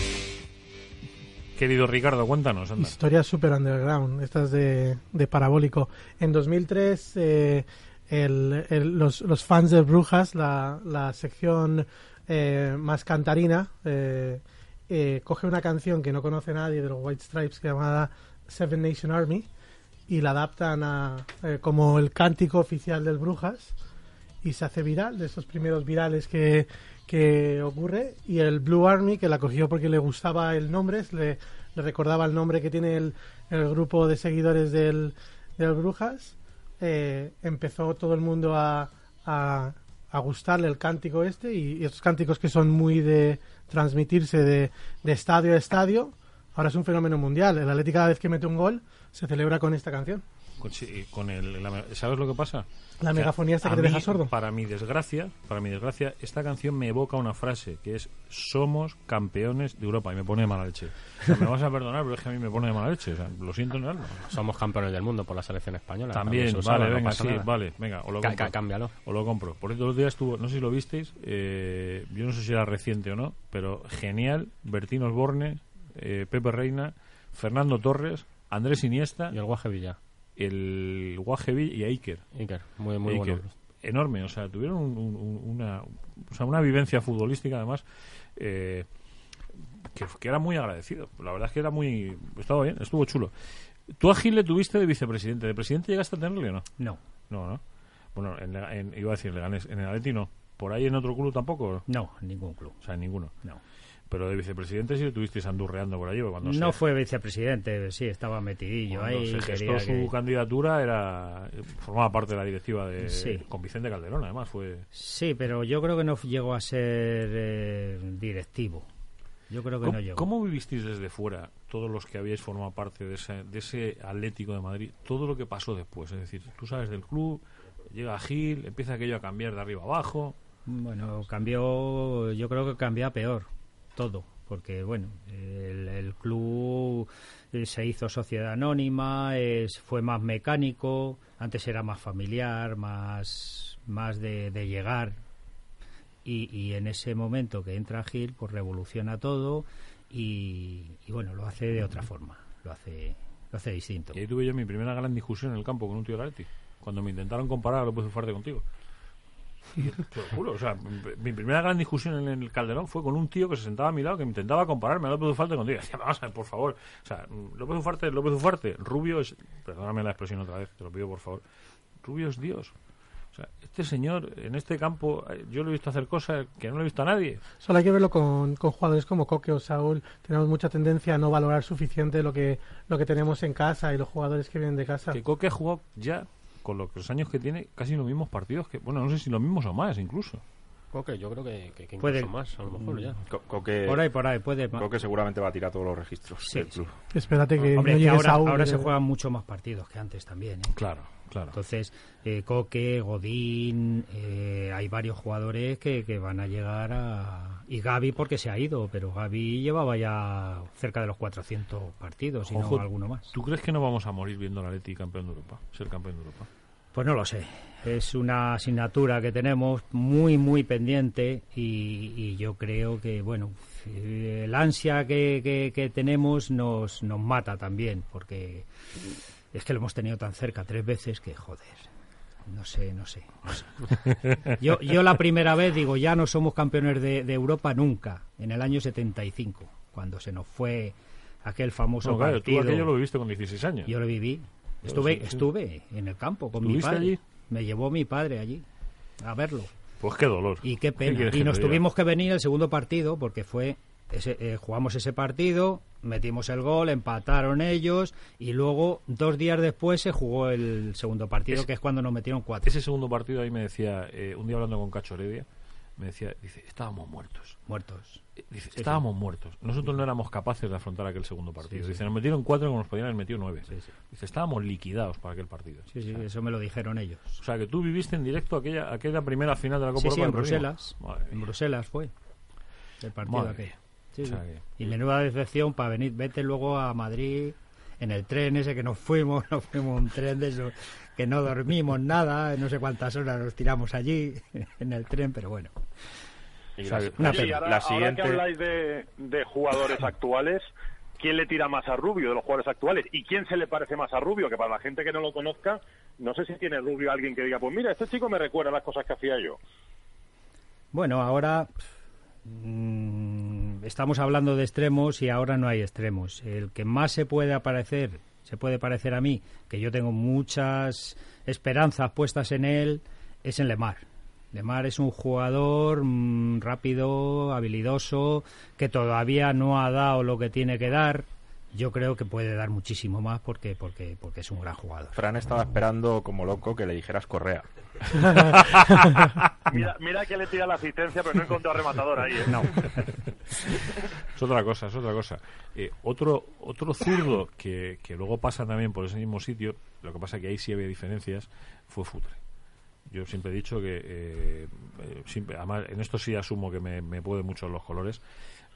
querido Ricardo, cuéntanos, anda. Historia super underground, estas de, de Parabólico. En 2003, eh, los, fans de Brujas, la, la sección eh, más cantarina, eh, coge una canción que no conoce nadie de los White Stripes llamada Seven Nation Army y la adaptan a, como el cántico oficial del Brujas y se hace viral, de esos primeros virales que, que ocurre. Y el Blue Army, que la cogió porque le gustaba el nombre, le, le recordaba el nombre que tiene el, el grupo de seguidores del, Brujas, eh, empezó todo el mundo a, a, gustarle el cántico este y, estos cánticos que son muy de transmitirse de, de estadio a estadio. Ahora es un fenómeno mundial. El Atleti cada vez que mete un gol se celebra con esta canción. Con, el, la- ¿Sabes lo que pasa? La megafonía esta que te mí, deja sordo. Para mi desgracia, para mi desgracia, esta canción me evoca una frase que es somos campeones de Europa y me pone de mala leche. O sea, me vas a perdonar, pero es que a mí me pone de mala leche. O sea, lo siento en el alma. Somos campeones del mundo por la selección española. También, vale, no venga, pasa sí, nada. vale, venga, o lo compro. cámbialo. O lo compro. Por estos días estuvo, no sé si lo visteis, eh, yo no sé si era reciente o no, pero genial, Bertín Osborne, eh, Pepe Reina, Fernando Torres, Andrés Iniesta, Y el Guaje Villa. El Guajevi y Iker. Iker, muy, muy Iker. bueno. Enorme, o sea, tuvieron un- un- un- una, o sea, una vivencia futbolística además eh, que, que era muy agradecido. La verdad es que era muy... Estaba bien, estuvo chulo. ¿Tú a Gil le tuviste de vicepresidente? ¿De presidente llegaste a tenerle o no? No, No, ¿no? Bueno, en, en- iba a decir en el Atleti no. ¿Por ahí en otro club tampoco? no, en ningún club. O sea, en ninguno. No. Pero de vicepresidente sí le tuvisteis andurreando por allí. Cuando No se, fue vicepresidente, sí, estaba metidillo cuando ahí. se gestó su que- candidatura, era formaba parte de la directiva de Sí. con Vicente Calderón, además. fue Sí, pero yo creo que no llegó a ser eh, directivo. Yo creo que ¿Cómo, no llegó. cómo vivisteis desde fuera, todos los que habíais formado parte de ese, de ese Atlético de Madrid, todo lo que pasó después? Es decir, tú sabes del club, llega Gil, empieza aquello a cambiar de arriba abajo. Bueno, cambió, yo creo que cambió a peor todo, porque bueno, el, club eh, se hizo sociedad anónima, es, fue más mecánico, antes era más familiar, más, más de, de llegar, y, en ese momento que entra Gil, pues revoluciona todo y, bueno, lo hace de otra forma, lo hace, lo hace distinto. Y ahí tuve yo mi primera gran discusión en el campo con un tío del Atleti, cuando me intentaron comparar a López Ufarte contigo. Y <laughs> te lo juro, o sea, mi- primera gran discusión en el Calderón fue con un tío que se sentaba a mi lado que intentaba compararme a López Ufarte contigo. Decía, vamos a ver, por favor. O sea, López Ufarte López Ufarte. Rubio es, perdóname la expresión otra vez, te lo pido por favor. Rubio es Dios. O sea, este señor en este campo, eh, yo lo he visto hacer cosas que no lo he visto a nadie. Solo hay que verlo con, con jugadores como Coque o Saúl. Tenemos mucha tendencia a no valorar suficiente lo que, lo que tenemos en casa y los jugadores que vienen de casa. Que Coque jugado ya, con lo- los años que tiene, casi los mismos partidos que, bueno, no sé si los mismos o más incluso. Coque, yo creo que, que, que incluso Puede- más, a lo mejor ya. Co- Coque, Por ahí, por ahí, puede. Coque seguramente va a tirar todos los registros Sí, del club. Espérate que Hombre, no que llegue ahora, se juegan mucho más partidos que antes también. ¿eh? Claro, claro. Entonces, eh, Coque, Godín, eh, hay varios jugadores que, que van a llegar a... Y Gaby porque se ha ido, pero Gaby llevaba ya cerca de los 400 partidos, y no alguno más. ¿Tú crees que no vamos a morir viendo al Atleti campeón de Europa? Ser campeón de Europa. Pues no lo sé. Es una asignatura que tenemos muy, muy pendiente y, y yo creo que, bueno, el ansia que, que- que tenemos nos, nos mata también, porque es que lo hemos tenido tan cerca tres veces que, joder, no sé, no sé. no sé. <laughs> Yo, yo la primera vez digo, ya no somos campeones de, de Europa nunca, en el año 75, cuando se nos fue aquel famoso No, claro, tú partido. aquello lo viviste con 16 años. Yo lo viví. Estuve, sí, sí. estuve en el campo con mi ¿Estuviste padre. allí? Me llevó mi padre allí a verlo. Pues qué dolor. Y qué <laughs> pena. y nos tuvimos que venir el segundo partido porque fue ese, eh, jugamos ese partido, metimos el gol, empataron ellos y luego dos días después se jugó el segundo partido Es- que es cuando nos metieron cuatro Ese segundo partido ahí me decía, eh, un día hablando con Cacho Heredia, me decía, dice, estábamos muertos. muertos. Eh, estábamos muertos. Nosotros no éramos capaces de afrontar aquel segundo partido. Dice, nos metieron cuatro como nos podían haber metido nueve. Dice, estábamos liquidados para aquel partido. Sí, sí, eso me lo dijeron ellos. O sea, que tú viviste en directo aquella, aquella primera final de la Copa Sí, sí, Europa en. Bruselas. En. Bruselas fue el partido Madre aquel. Sí, O sí. sea que- Y menuda decepción para venir, vete luego a Madrid en el tren ese que nos fuimos, <laughs> nos fuimos un tren de eso que no dormimos nada, no sé cuántas horas nos tiramos allí <laughs> en el tren, pero bueno. Y O sea, la- una Sí, pena. ahora, La ahora que habláis de, de jugadores actuales, ¿quién le tira más a Rubio de los jugadores actuales? ¿Y quién se le parece más a Rubio? Que para la gente que no lo conozca, no sé si tiene Rubio alguien que diga, pues mira, este chico me recuerda las cosas que hacía yo. Bueno, ahora mm, estamos hablando de extremos y ahora no hay extremos. El que más se puede aparecer, se puede parecer a mí, que yo tengo muchas esperanzas puestas en él, es en Lemar. Lemar es un jugador mm, rápido, habilidoso, que todavía no ha dado lo que tiene que dar. Yo creo que puede dar muchísimo más porque porque porque es un gran jugador. Fran estaba esperando como loco que le dijeras Correa. <laughs> Mira, mira que le tira la asistencia, pero no encontró rematador ahí. ¿eh? No. Es otra cosa, es otra cosa. Eh, otro otro zurdo que, que luego pasa también por ese mismo sitio, lo que pasa que ahí sí había diferencias, fue Futre. Yo siempre he dicho que, eh, eh, siempre, además en esto sí asumo que me, me puede mucho los colores,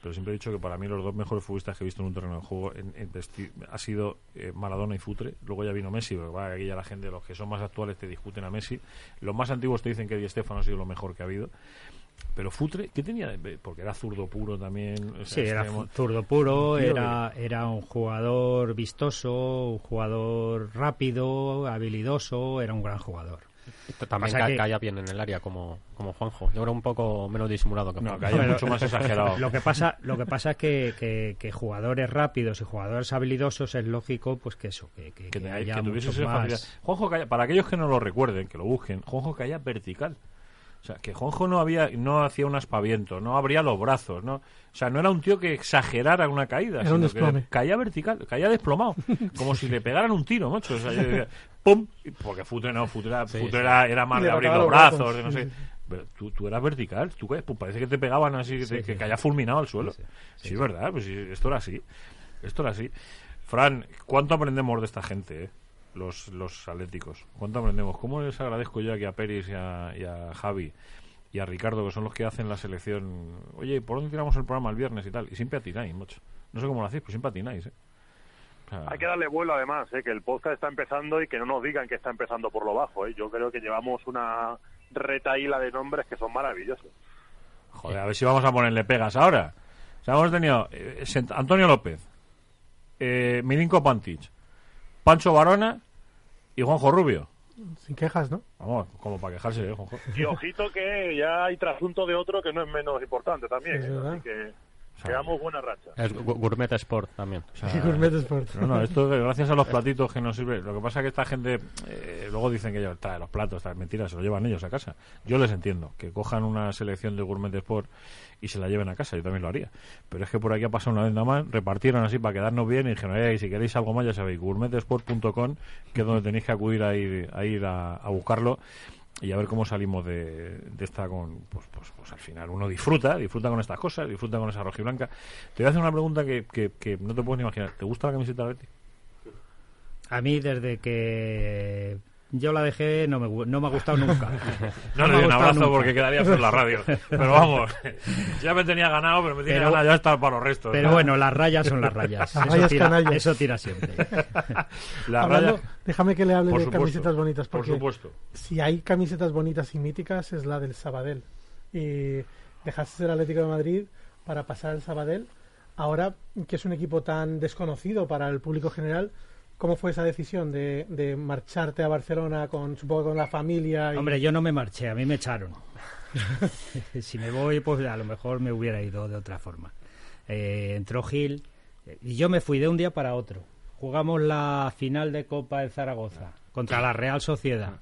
pero siempre he dicho que para mí los dos mejores futbolistas que he visto en un terreno de juego en- en vesti- ha sido eh, Maradona y Futre. Luego ya vino Messi, porque va, aquí ya la gente, los que son más actuales te discuten a Messi. Los más antiguos te dicen que Di Stefano ha sido lo mejor que ha habido. Pero Futre, ¿qué tenía? Porque era zurdo puro también. o sea, Sí, era zurdo puro, era, era un jugador vistoso, un jugador rápido, habilidoso, era un gran jugador. También Pasa ca- que- caía bien en el área como, como Juanjo. Yo creo un poco menos disimulado que No, Juanjo. calla Pero- mucho más exagerado. Lo que pasa, lo que pasa es que, que- que jugadores rápidos y jugadores habilidosos es lógico, pues que eso, que, que, que, haya tuviese esa más. facilidad. Juanjo caía- para aquellos que no lo recuerden, que lo busquen, Juanjo caía vertical. O sea, que Juanjo no había, no hacía un aspaviento, no abría los brazos, no, o sea, no era un tío que exagerara una caída, Era un sino que desplome. caía vertical, caía desplomado, <laughs> como si le pegaran un tiro, macho. O sea, yo <laughs> decía, ¡pum! Porque Futre no, Futre, era- Sí, Futre sí. era, era más de abrir los brazos, brazos, de no sí, sé. Pero tú, tú eras vertical, tú caes, pues parece que te pegaban así, que, te- Sí, que sí. caía fulminado al suelo. Sí, Sí, sí. Sí, es verdad, pues sí, esto era así. Esto era así. Fran, ¿cuánto aprendemos de esta gente, eh? Los, los atléticos? ¿Cuánto aprendemos? ¿Cómo les agradezco yo aquí a Peris y a, y a Javi y a Ricardo, que son los que hacen la selección? Oye, ¿por dónde tiramos el programa el viernes y tal? Y siempre atináis, mucho. No sé cómo lo hacéis, pero siempre atináis, ¿eh? Hay que darle vuelo además, ¿eh? que el podcast está empezando y que no nos digan que está empezando por lo bajo. ¿eh? Yo creo que llevamos una retaíla de nombres que son maravillosos. Joder, a ver si vamos a ponerle pegas ahora. O sea, hemos tenido eh, Antonio López, eh, Milinko Pantic, Pancho Barona y Juanjo Rubio. Sin quejas, ¿no? Vamos, como para quejarse, ¿eh, Juanjo? Y ojito que ya hay trasunto de otro que no es menos importante también. Es ¿eh? Así que Quedamos buena racha. Es Gourmet Sport también. o sea, <laughs> Gourmet Sport. No, no, esto es gracias a los platitos que nos sirve. Lo que pasa es que esta gente eh, luego dicen que ellos traen los platos, traen mentiras, se los llevan ellos a casa. Yo les entiendo, que cojan una selección de Gourmet Sport y se la lleven a casa, yo también lo haría. Pero es que por aquí ha pasado una vez nada más, repartieron así para quedarnos bien y dijeron, "Eh, si queréis algo más ya sabéis, gourmetsport.com, que es donde tenéis que acudir a ir a, ir a, a buscarlo y a ver cómo salimos de, de esta con pues, pues, pues al final uno disfruta disfruta con estas cosas disfruta con esa rojiblanca te voy a hacer una pregunta que, que, que no te puedes ni imaginar ¿te gusta la camiseta de? A mí, desde que yo la dejé, no me, no me ha gustado nunca. <laughs> no me le ha doy un abrazo nunca. porque quedaría por la radio pero vamos ya me tenía ganado pero me tiene Pero- ganado ya está para los restos Pero ¿no? bueno, las rayas son las rayas. Las Eso rayas tira, canallas. eso tira siempre. <laughs> la Hablando- raya déjame que le hable por de supuesto, camisetas bonitas, por porque supuesto si hay camisetas bonitas y míticas es la del Sabadell. Y dejaste ser Atlético de Madrid para pasar al Sabadell. Ahora que es un equipo tan desconocido para el público general, ¿cómo fue esa decisión de, marcharte a Barcelona con supongo la familia? y- Hombre, yo no me marché, a mí me echaron. <laughs> si me voy, pues a lo mejor me hubiera ido de otra forma. Eh, entró Gil eh, y yo me fui de un día para otro. Jugamos la final de Copa de Zaragoza contra la Real Sociedad.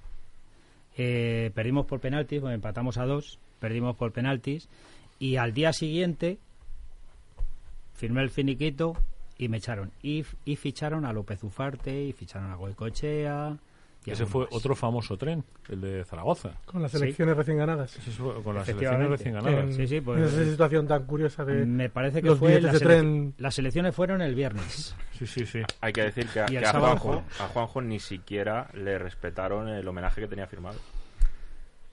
Eh, perdimos por penaltis, bueno, empatamos a dos, perdimos por penaltis y al día siguiente firmé el finiquito y me echaron. Y, y ficharon a López Ufarte y ficharon a Goicochea. y ese fue más. otro famoso tren el de Zaragoza Con las Sí. selecciones recién ganadas. Con las selecciones Efectivamente. recién En- ganadas Sí, sí, pues- en esa situación tan curiosa de Me parece que los fue billetes la de selec- tren. las elecciones fueron el viernes. <laughs> sí sí sí Hay que decir que a, que a Juanjo, a Juanjo ni siquiera le respetaron el homenaje que tenía firmado.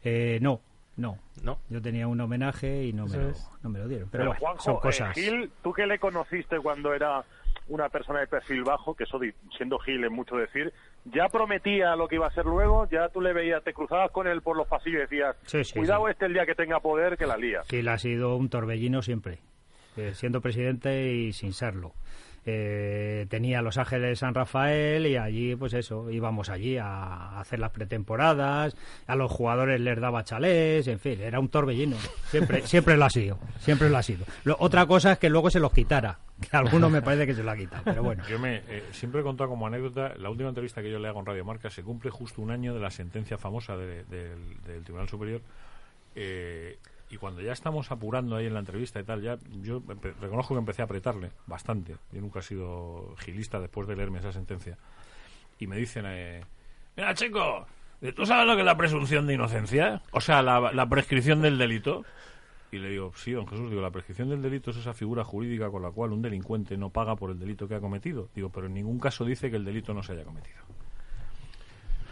Eh, no, no. ¿No? Yo tenía un homenaje y no me, lo, no me lo dieron. Pero, Pero, bueno, Juanjo, son eh, cosas. Gil, tú que le conociste cuando era una persona de perfil bajo, que eso siendo Gil es mucho decir, ya prometía lo que iba a ser luego, ya tú le veías, te cruzabas con él por los pasillos y decías, Sí, sí, cuidado sí. este el día que tenga poder que la lía. Gil ha sido un torbellino siempre, eh, siendo presidente y sin serlo. Eh, tenía Los Ángeles San Rafael y allí, pues eso, íbamos allí a hacer las pretemporadas, a los jugadores les daba chalés, en fin, era un torbellino. Siempre, siempre lo ha sido, siempre lo ha sido. Lo- otra cosa es que luego se los quitara, <laughs> que a algunos me parece que se lo ha quitado, pero bueno. Yo me eh, siempre he contado como anécdota, la última entrevista que yo le hago en Radio Marca se cumple justo un año de la sentencia famosa de- del, Tribunal Superior. eh, y cuando ya estamos apurando ahí en la entrevista y tal, ya yo reconozco que empecé a apretarle bastante. Yo nunca he sido gilista después de leerme esa sentencia. Y me dicen, eh, mira, chico, ¿tú sabes lo que es la presunción de inocencia? O sea, la, la prescripción del delito. Y le digo, sí, don Jesús, digo, la prescripción del delito es esa figura jurídica con la cual un delincuente no paga por el delito que ha cometido. Digo, pero en ningún caso dice que el delito no se haya cometido.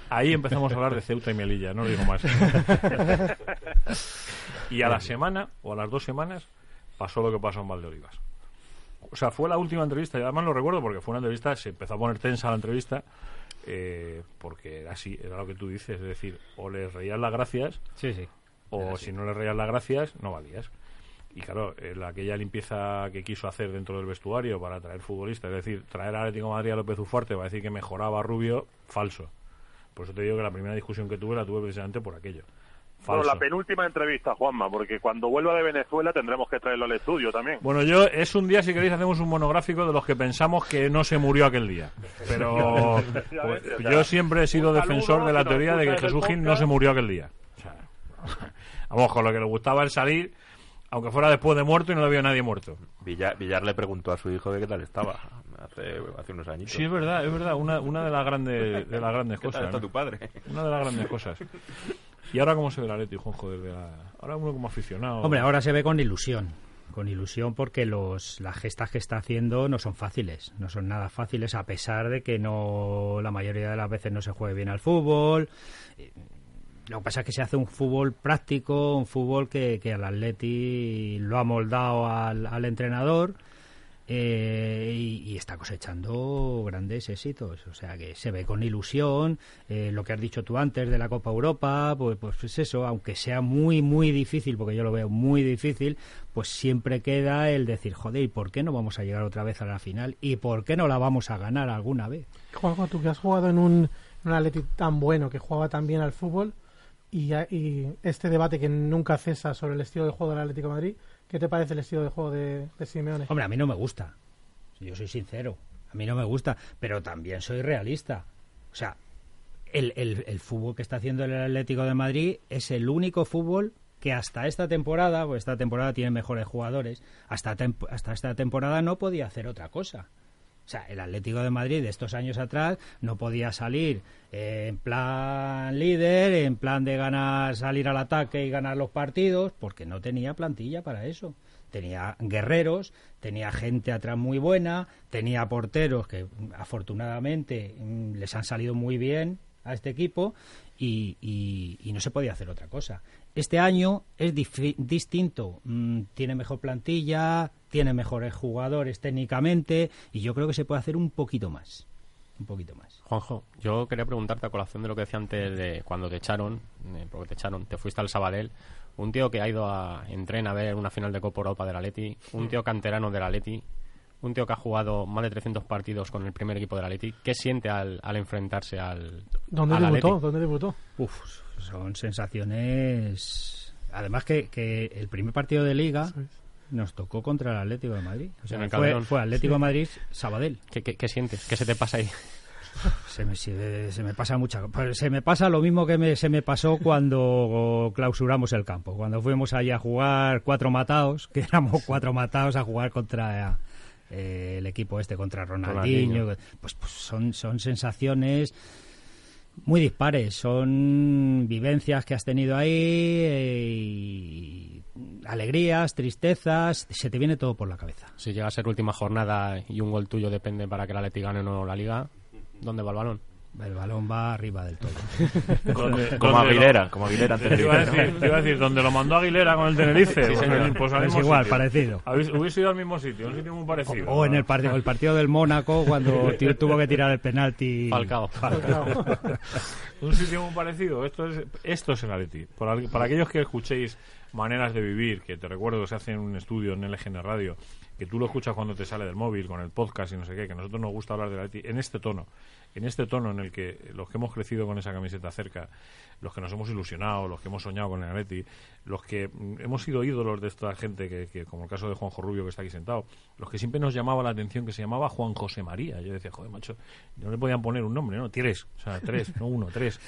Ahí empezamos a hablar de Ceuta y Melilla, no digo más. <laughs> y a la semana, o a las dos semanas, pasó lo que pasó en Valdeolivas. O sea, fue la última entrevista, y además lo recuerdo porque fue una entrevista, se empezó a poner tensa la entrevista, eh, porque era así, era lo que tú dices, es decir, o les reías las gracias, Sí, sí. O si no le reías las gracias, no valías. Y claro, la aquella limpieza que quiso hacer dentro del vestuario para traer futbolistas, es decir, traer a Atlético de Madrid a López Ufarte para decir que mejoraba a Rubio, falso. Por eso te digo que la primera discusión que tuve la tuve precisamente por aquello. Bueno, Falso. la penúltima entrevista, Juanma, porque cuando vuelva de Venezuela tendremos que traerlo al estudio también. Bueno, yo es un día, si queréis, hacemos un monográfico de los que pensamos que no se murió aquel día. Pero <laughs> pues, yo siempre he sido defensor de la teoría de que Jesús Gil no se murió aquel día. Vamos, con lo que le gustaba el salir, aunque fuera después de muerto y no le había nadie muerto. Villar, Villar le preguntó a su hijo de qué tal estaba hace, hace unos añitos. Sí, es verdad, es verdad, una, una de las grandes, de las grandes <laughs> ¿Qué tal cosas. está ¿no? tu padre? Una de las grandes cosas. ¿Y ahora cómo se ve el Atleti, Juanjo? Desde la... Ahora uno como aficionado. Hombre, ahora se ve con ilusión. Con ilusión porque los, las gestas que está haciendo no son fáciles. No son nada fáciles a pesar de que no la mayoría de las veces no se juegue bien al fútbol. Lo que pasa es que se hace un fútbol práctico, un fútbol que, que al Atleti lo ha moldado al, al entrenador eh, y, está cosechando grandes éxitos. O sea que se ve con ilusión. eh, lo que has dicho tú antes de la Copa Europa, pues, pues es eso, aunque sea muy, muy difícil, porque yo lo veo muy difícil, pues siempre queda el decir, joder, ¿y por qué no vamos a llegar otra vez a la final? ¿Y por qué no la vamos a ganar alguna vez? Juanjo, tú que has jugado en un, un Atleti tan bueno, que jugaba tan bien al fútbol, y, este debate que nunca cesa sobre el estilo de juego del Atlético de Madrid, ¿qué te parece el estilo de juego de, de Simeone? Hombre, a mí no me gusta. Yo soy sincero. A mí no me gusta, pero también soy realista. O sea, el, el- fútbol que está haciendo el Atlético de Madrid es el único fútbol que hasta esta temporada, pues esta temporada tiene mejores jugadores, hasta, hasta esta temporada no podía hacer otra cosa. O sea, el Atlético de Madrid de estos años atrás no podía salir eh, en plan líder, en plan de ganar, salir al ataque y ganar los partidos, porque no tenía plantilla para eso. Tenía guerreros, tenía gente atrás muy buena, tenía porteros que afortunadamente mm, les han salido muy bien a este equipo y, y- no se podía hacer otra cosa. Este año es distinto, mm, tiene mejor plantilla, tiene mejores jugadores técnicamente y yo creo que se puede hacer un poquito más. Un poquito más. Juanjo, yo quería preguntarte a colación de lo que decía antes de cuando te echaron, eh, porque te echaron, te fuiste al Sabadell, un tío que ha ido a entrena a ver una final de Copa Europa del Atleti, un tío canterano del Atleti, un tío que ha jugado más de 300 partidos con el primer equipo del Atleti, ¿qué siente al, al enfrentarse al ¿Dónde al debutó? Atleti? ¿Dónde debutó? Uf, son sensaciones. Además que, que el primer partido de liga. Nos tocó contra el Atlético de Madrid. O sea, fue, fue Atlético de Madrid Sabadell. ¿Qué, qué, qué sientes? ¿Qué se te pasa ahí? <laughs> Se me, se, se me pasa mucha pues se me pasa lo mismo que me, se me pasó cuando clausuramos el campo cuando fuimos allí a jugar cuatro matados que éramos cuatro matados a jugar contra eh, el equipo este contra Ronaldinho, Ronaldinho. Pues, pues son son sensaciones muy dispares son vivencias que has tenido ahí eh, alegrías tristezas se te viene todo por la cabeza Si llega a ser última jornada y un gol tuyo depende para que el Atleti gane o no la Liga, ¿dónde va el balón? El balón va arriba del todo <laughs> Como Aguilera, lo- como Aguilera ante Te iba, decir, te iba a decir, donde lo mandó Aguilera con el Tenerife. Sí, pues, señor. pues al Es mismo igual, sitio. parecido. Hubiese ido al mismo sitio, un sitio muy parecido. O en el partido, el partido del Mónaco cuando <laughs> tuvo que tirar el penalti. Falcao. <laughs> un sitio muy parecido. Esto es, esto es el Atleti. Para, para aquellos que escuchéis maneras de vivir, que te recuerdo que se hace en un estudio en LGN Radio, que tú lo escuchas cuando te sale del móvil, con el podcast y no sé qué, que a nosotros nos gusta hablar del Atleti en este tono. En este tono en el que los que hemos crecido con esa camiseta cerca, los que nos hemos ilusionado, los que hemos soñado con el Atleti, los que mm, hemos sido ídolos de esta gente, que, que, como el caso de Juanjo Rubio que está aquí sentado, los que siempre nos llamaba la atención que se llamaba Juan José María. Yo decía, joder, macho, no le podían poner un nombre, ¿no? Tres, o sea, tres, no uno, tres.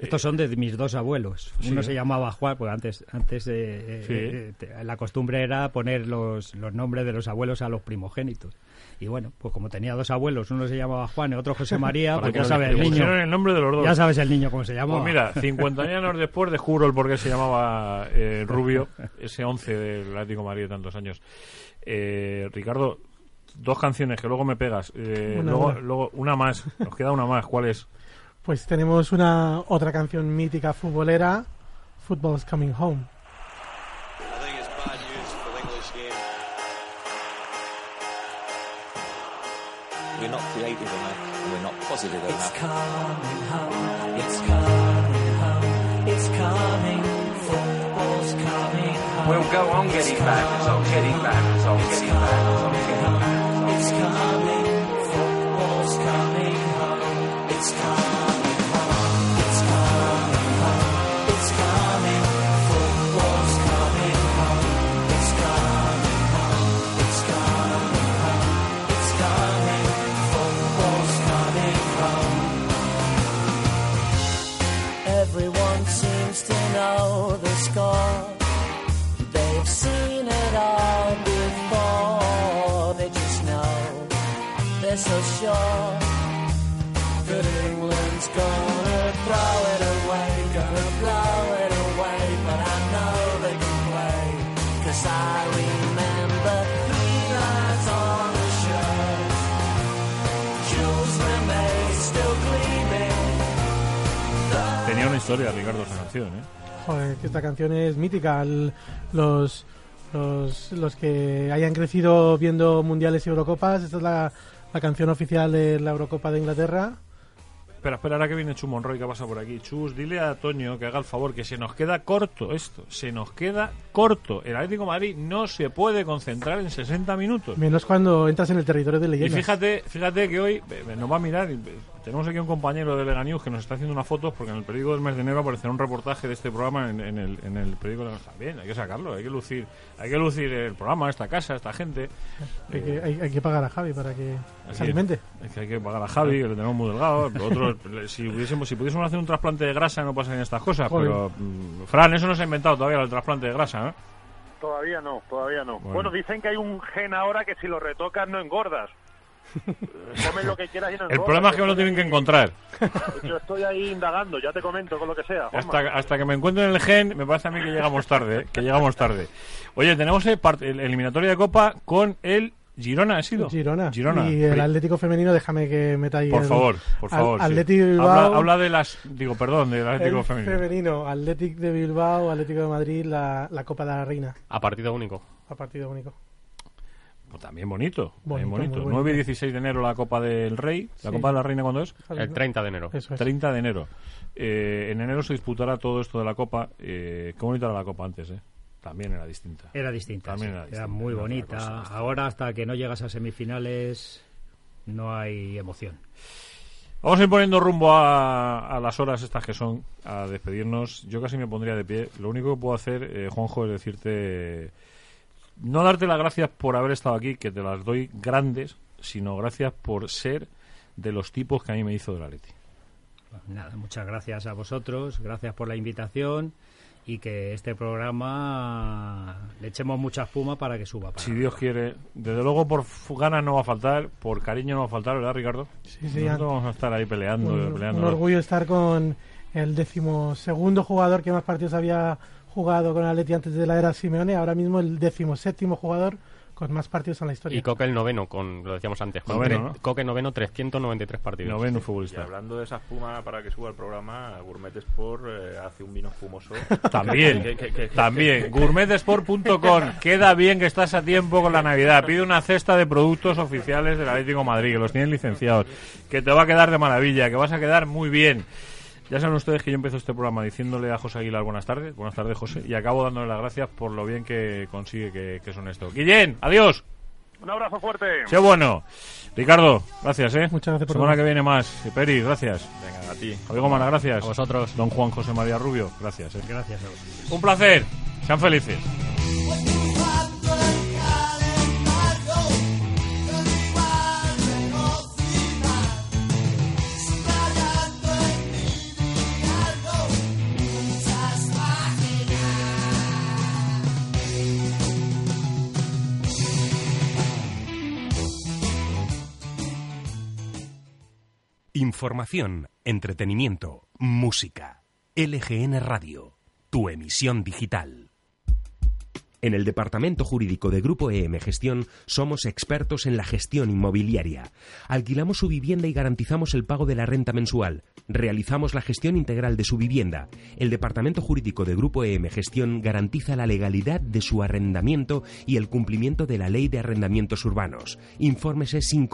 Estos son de mis dos abuelos. Sí. Uno se llamaba Juan, porque antes, antes eh, eh, Sí. eh, te- la costumbre era poner los, los nombres de los abuelos a los primogénitos. Y bueno, pues como tenía dos abuelos, uno se llamaba Juan y otro José María, <laughs> pues ya sabes el niño. el nombre de los dos. Ya sabes el niño cómo se llamaba. Pues mira, 50 años después descubro el por qué se llamaba eh, Rubio, <laughs> ese 11 del Atlético de Madrid de tantos años. Eh, Ricardo, dos canciones que luego me pegas. Eh, Una, luego, luego una más, nos queda una más. ¿Cuál es? Pues tenemos una otra canción mítica futbolera, Football's Coming Home. I think it's bad news for the English game. We're not creative enough. We're not positive enough. coming home. It's coming home. It's coming. Football's coming home. We'll go on getting back, on getting back, on getting back, on getting back. It's coming. Football's coming home. It's coming they're so sure that England's gonna throw it away, gonna blow it away. But I know they can play, cause I remember three lines on the shirt. Jules Rimet still gleaming. Tenía una historia, Ricardo, esa canción, ¿eh? Joder, que esta canción es mítica. El- los, los, los que hayan crecido viendo mundiales y Eurocopas, esta es la, la canción oficial de la Eurocopa de Inglaterra. Espera, espera, ahora que viene Chu Monroy que pasa por aquí. Chus, dile a Toño que haga el favor, que se nos queda corto esto. Se nos queda corto. El Atlético de Madrid no se puede concentrar en 60 minutos. Menos cuando entras en el territorio de Y leyenda. fíjate, fíjate que hoy eh, nos va a mirar y, eh, tenemos aquí un compañero de Lega News que nos está haciendo una foto porque en el periódico del mes de enero aparecerá un reportaje de este programa en, en el, en el periódico de Está bien, hay que sacarlo, hay que lucir, hay que lucir el programa, esta casa, esta gente. Hay que, hay, hay que pagar a Javi para que se alimente. Es que hay que pagar a Javi, que le tenemos muy delgado. Nosotros, <laughs> si, hubiésemos, si pudiésemos hacer un trasplante de grasa no pasarían estas cosas. Joder. Pero, mm, Fran, eso no se ha inventado todavía, el trasplante de grasa, ¿no? Todavía no, todavía no. Bueno. Bueno, dicen que hay un gen ahora que si lo retocas no engordas. <laughs> Comes lo que quieras y no engordas. El problema es que me lo tienen que encontrar. Yo estoy ahí indagando, ya te comento con lo que sea. Hasta, hasta que me encuentren el gen, me parece a mí que llegamos tarde, ¿eh? que llegamos tarde. Oye, tenemos el, part- el eliminatorio de Copa con el Girona, ¿ha sido? Girona. Girona. Y el Atlético Femenino, déjame que meta ahí. Por el- favor, por Al- favor. sí. Atlético de habla, Bilbao. habla de las... Digo, perdón, del Atlético el Femenino. femenino, Atlético de Bilbao, Atlético de Madrid, la, la Copa de la Reina, A partido único. a partido único. Pues también bonito, también Bonito, bonito. muy bonito. 9 y 16 de enero la Copa del Rey. ¿La Sí. Copa de la Reina cuándo es? El 30 de enero. Eso es. 30 de enero. Eh, en enero se disputará todo esto de la Copa. Eh, qué bonita era la Copa antes, ¿eh? También era distinta. Era distinta. También sí. era Era, distinta, muy era otra bonita. cosa. Ahora, hasta que no llegas a semifinales, no hay emoción. Vamos a ir poniendo rumbo a, a las horas estas que son, a despedirnos. Yo casi me pondría de pie. Lo único que puedo hacer, eh, Juanjo, es decirte... No darte las gracias por haber estado aquí, que te las doy grandes, sino gracias por ser de los tipos que a mí me hizo de la Leti. Pues Nada, muchas gracias a vosotros, gracias por la invitación y que este programa le echemos mucha espuma para que suba. para Si Dios quiere, desde luego por ganas no va a faltar, por cariño no va a faltar, ¿verdad, Ricardo? Sí, sí, Nosotros vamos a estar ahí peleando, un, peleando. un orgullo estar con el decimosegundo jugador que más partidos había jugado con Atleti antes de la era Simeone, ahora mismo el decimoséptimo jugador con más partidos en la historia. Y Coque el noveno, con lo decíamos antes. Con Noveno, ¿no? Coque noveno, 393 partidos. Noveno Y futbolista. hablando de esa espuma para que suba el programa, Gourmet Sport eh, hace un vino espumoso. <laughs> También, Que- que- que- que- también. Gourmetesport.com. Queda bien que estás a tiempo con la Navidad. Pide una cesta de productos oficiales del Atlético de Madrid, que los tienen licenciados. Que te va a quedar de maravilla, que vas a quedar muy bien. Ya saben ustedes que yo empiezo este programa diciéndole a José Aguilar buenas tardes. Buenas tardes, José. Y acabo dándole las gracias por lo bien que consigue que, que son esto. Guillén, adiós. Un abrazo fuerte. Sé bueno. Ricardo, gracias, ¿eh? Muchas gracias por Semana todo. que viene más. Peri, gracias. Venga, a ti. Javier Gomana, gracias. A vosotros. Don Juan José María Rubio, gracias. ¿eh? Gracias a vosotros. Un placer. Sean felices. Información, entretenimiento, música. LGN Radio, tu emisión digital. En el Departamento Jurídico de Grupo EM Gestión somos expertos en la gestión inmobiliaria. Alquilamos su vivienda y garantizamos el pago de la renta mensual. Realizamos la gestión integral de su vivienda. El Departamento Jurídico de Grupo EM Gestión garantiza la legalidad de su arrendamiento y el cumplimiento de la Ley de Arrendamientos Urbanos. Infórmese sin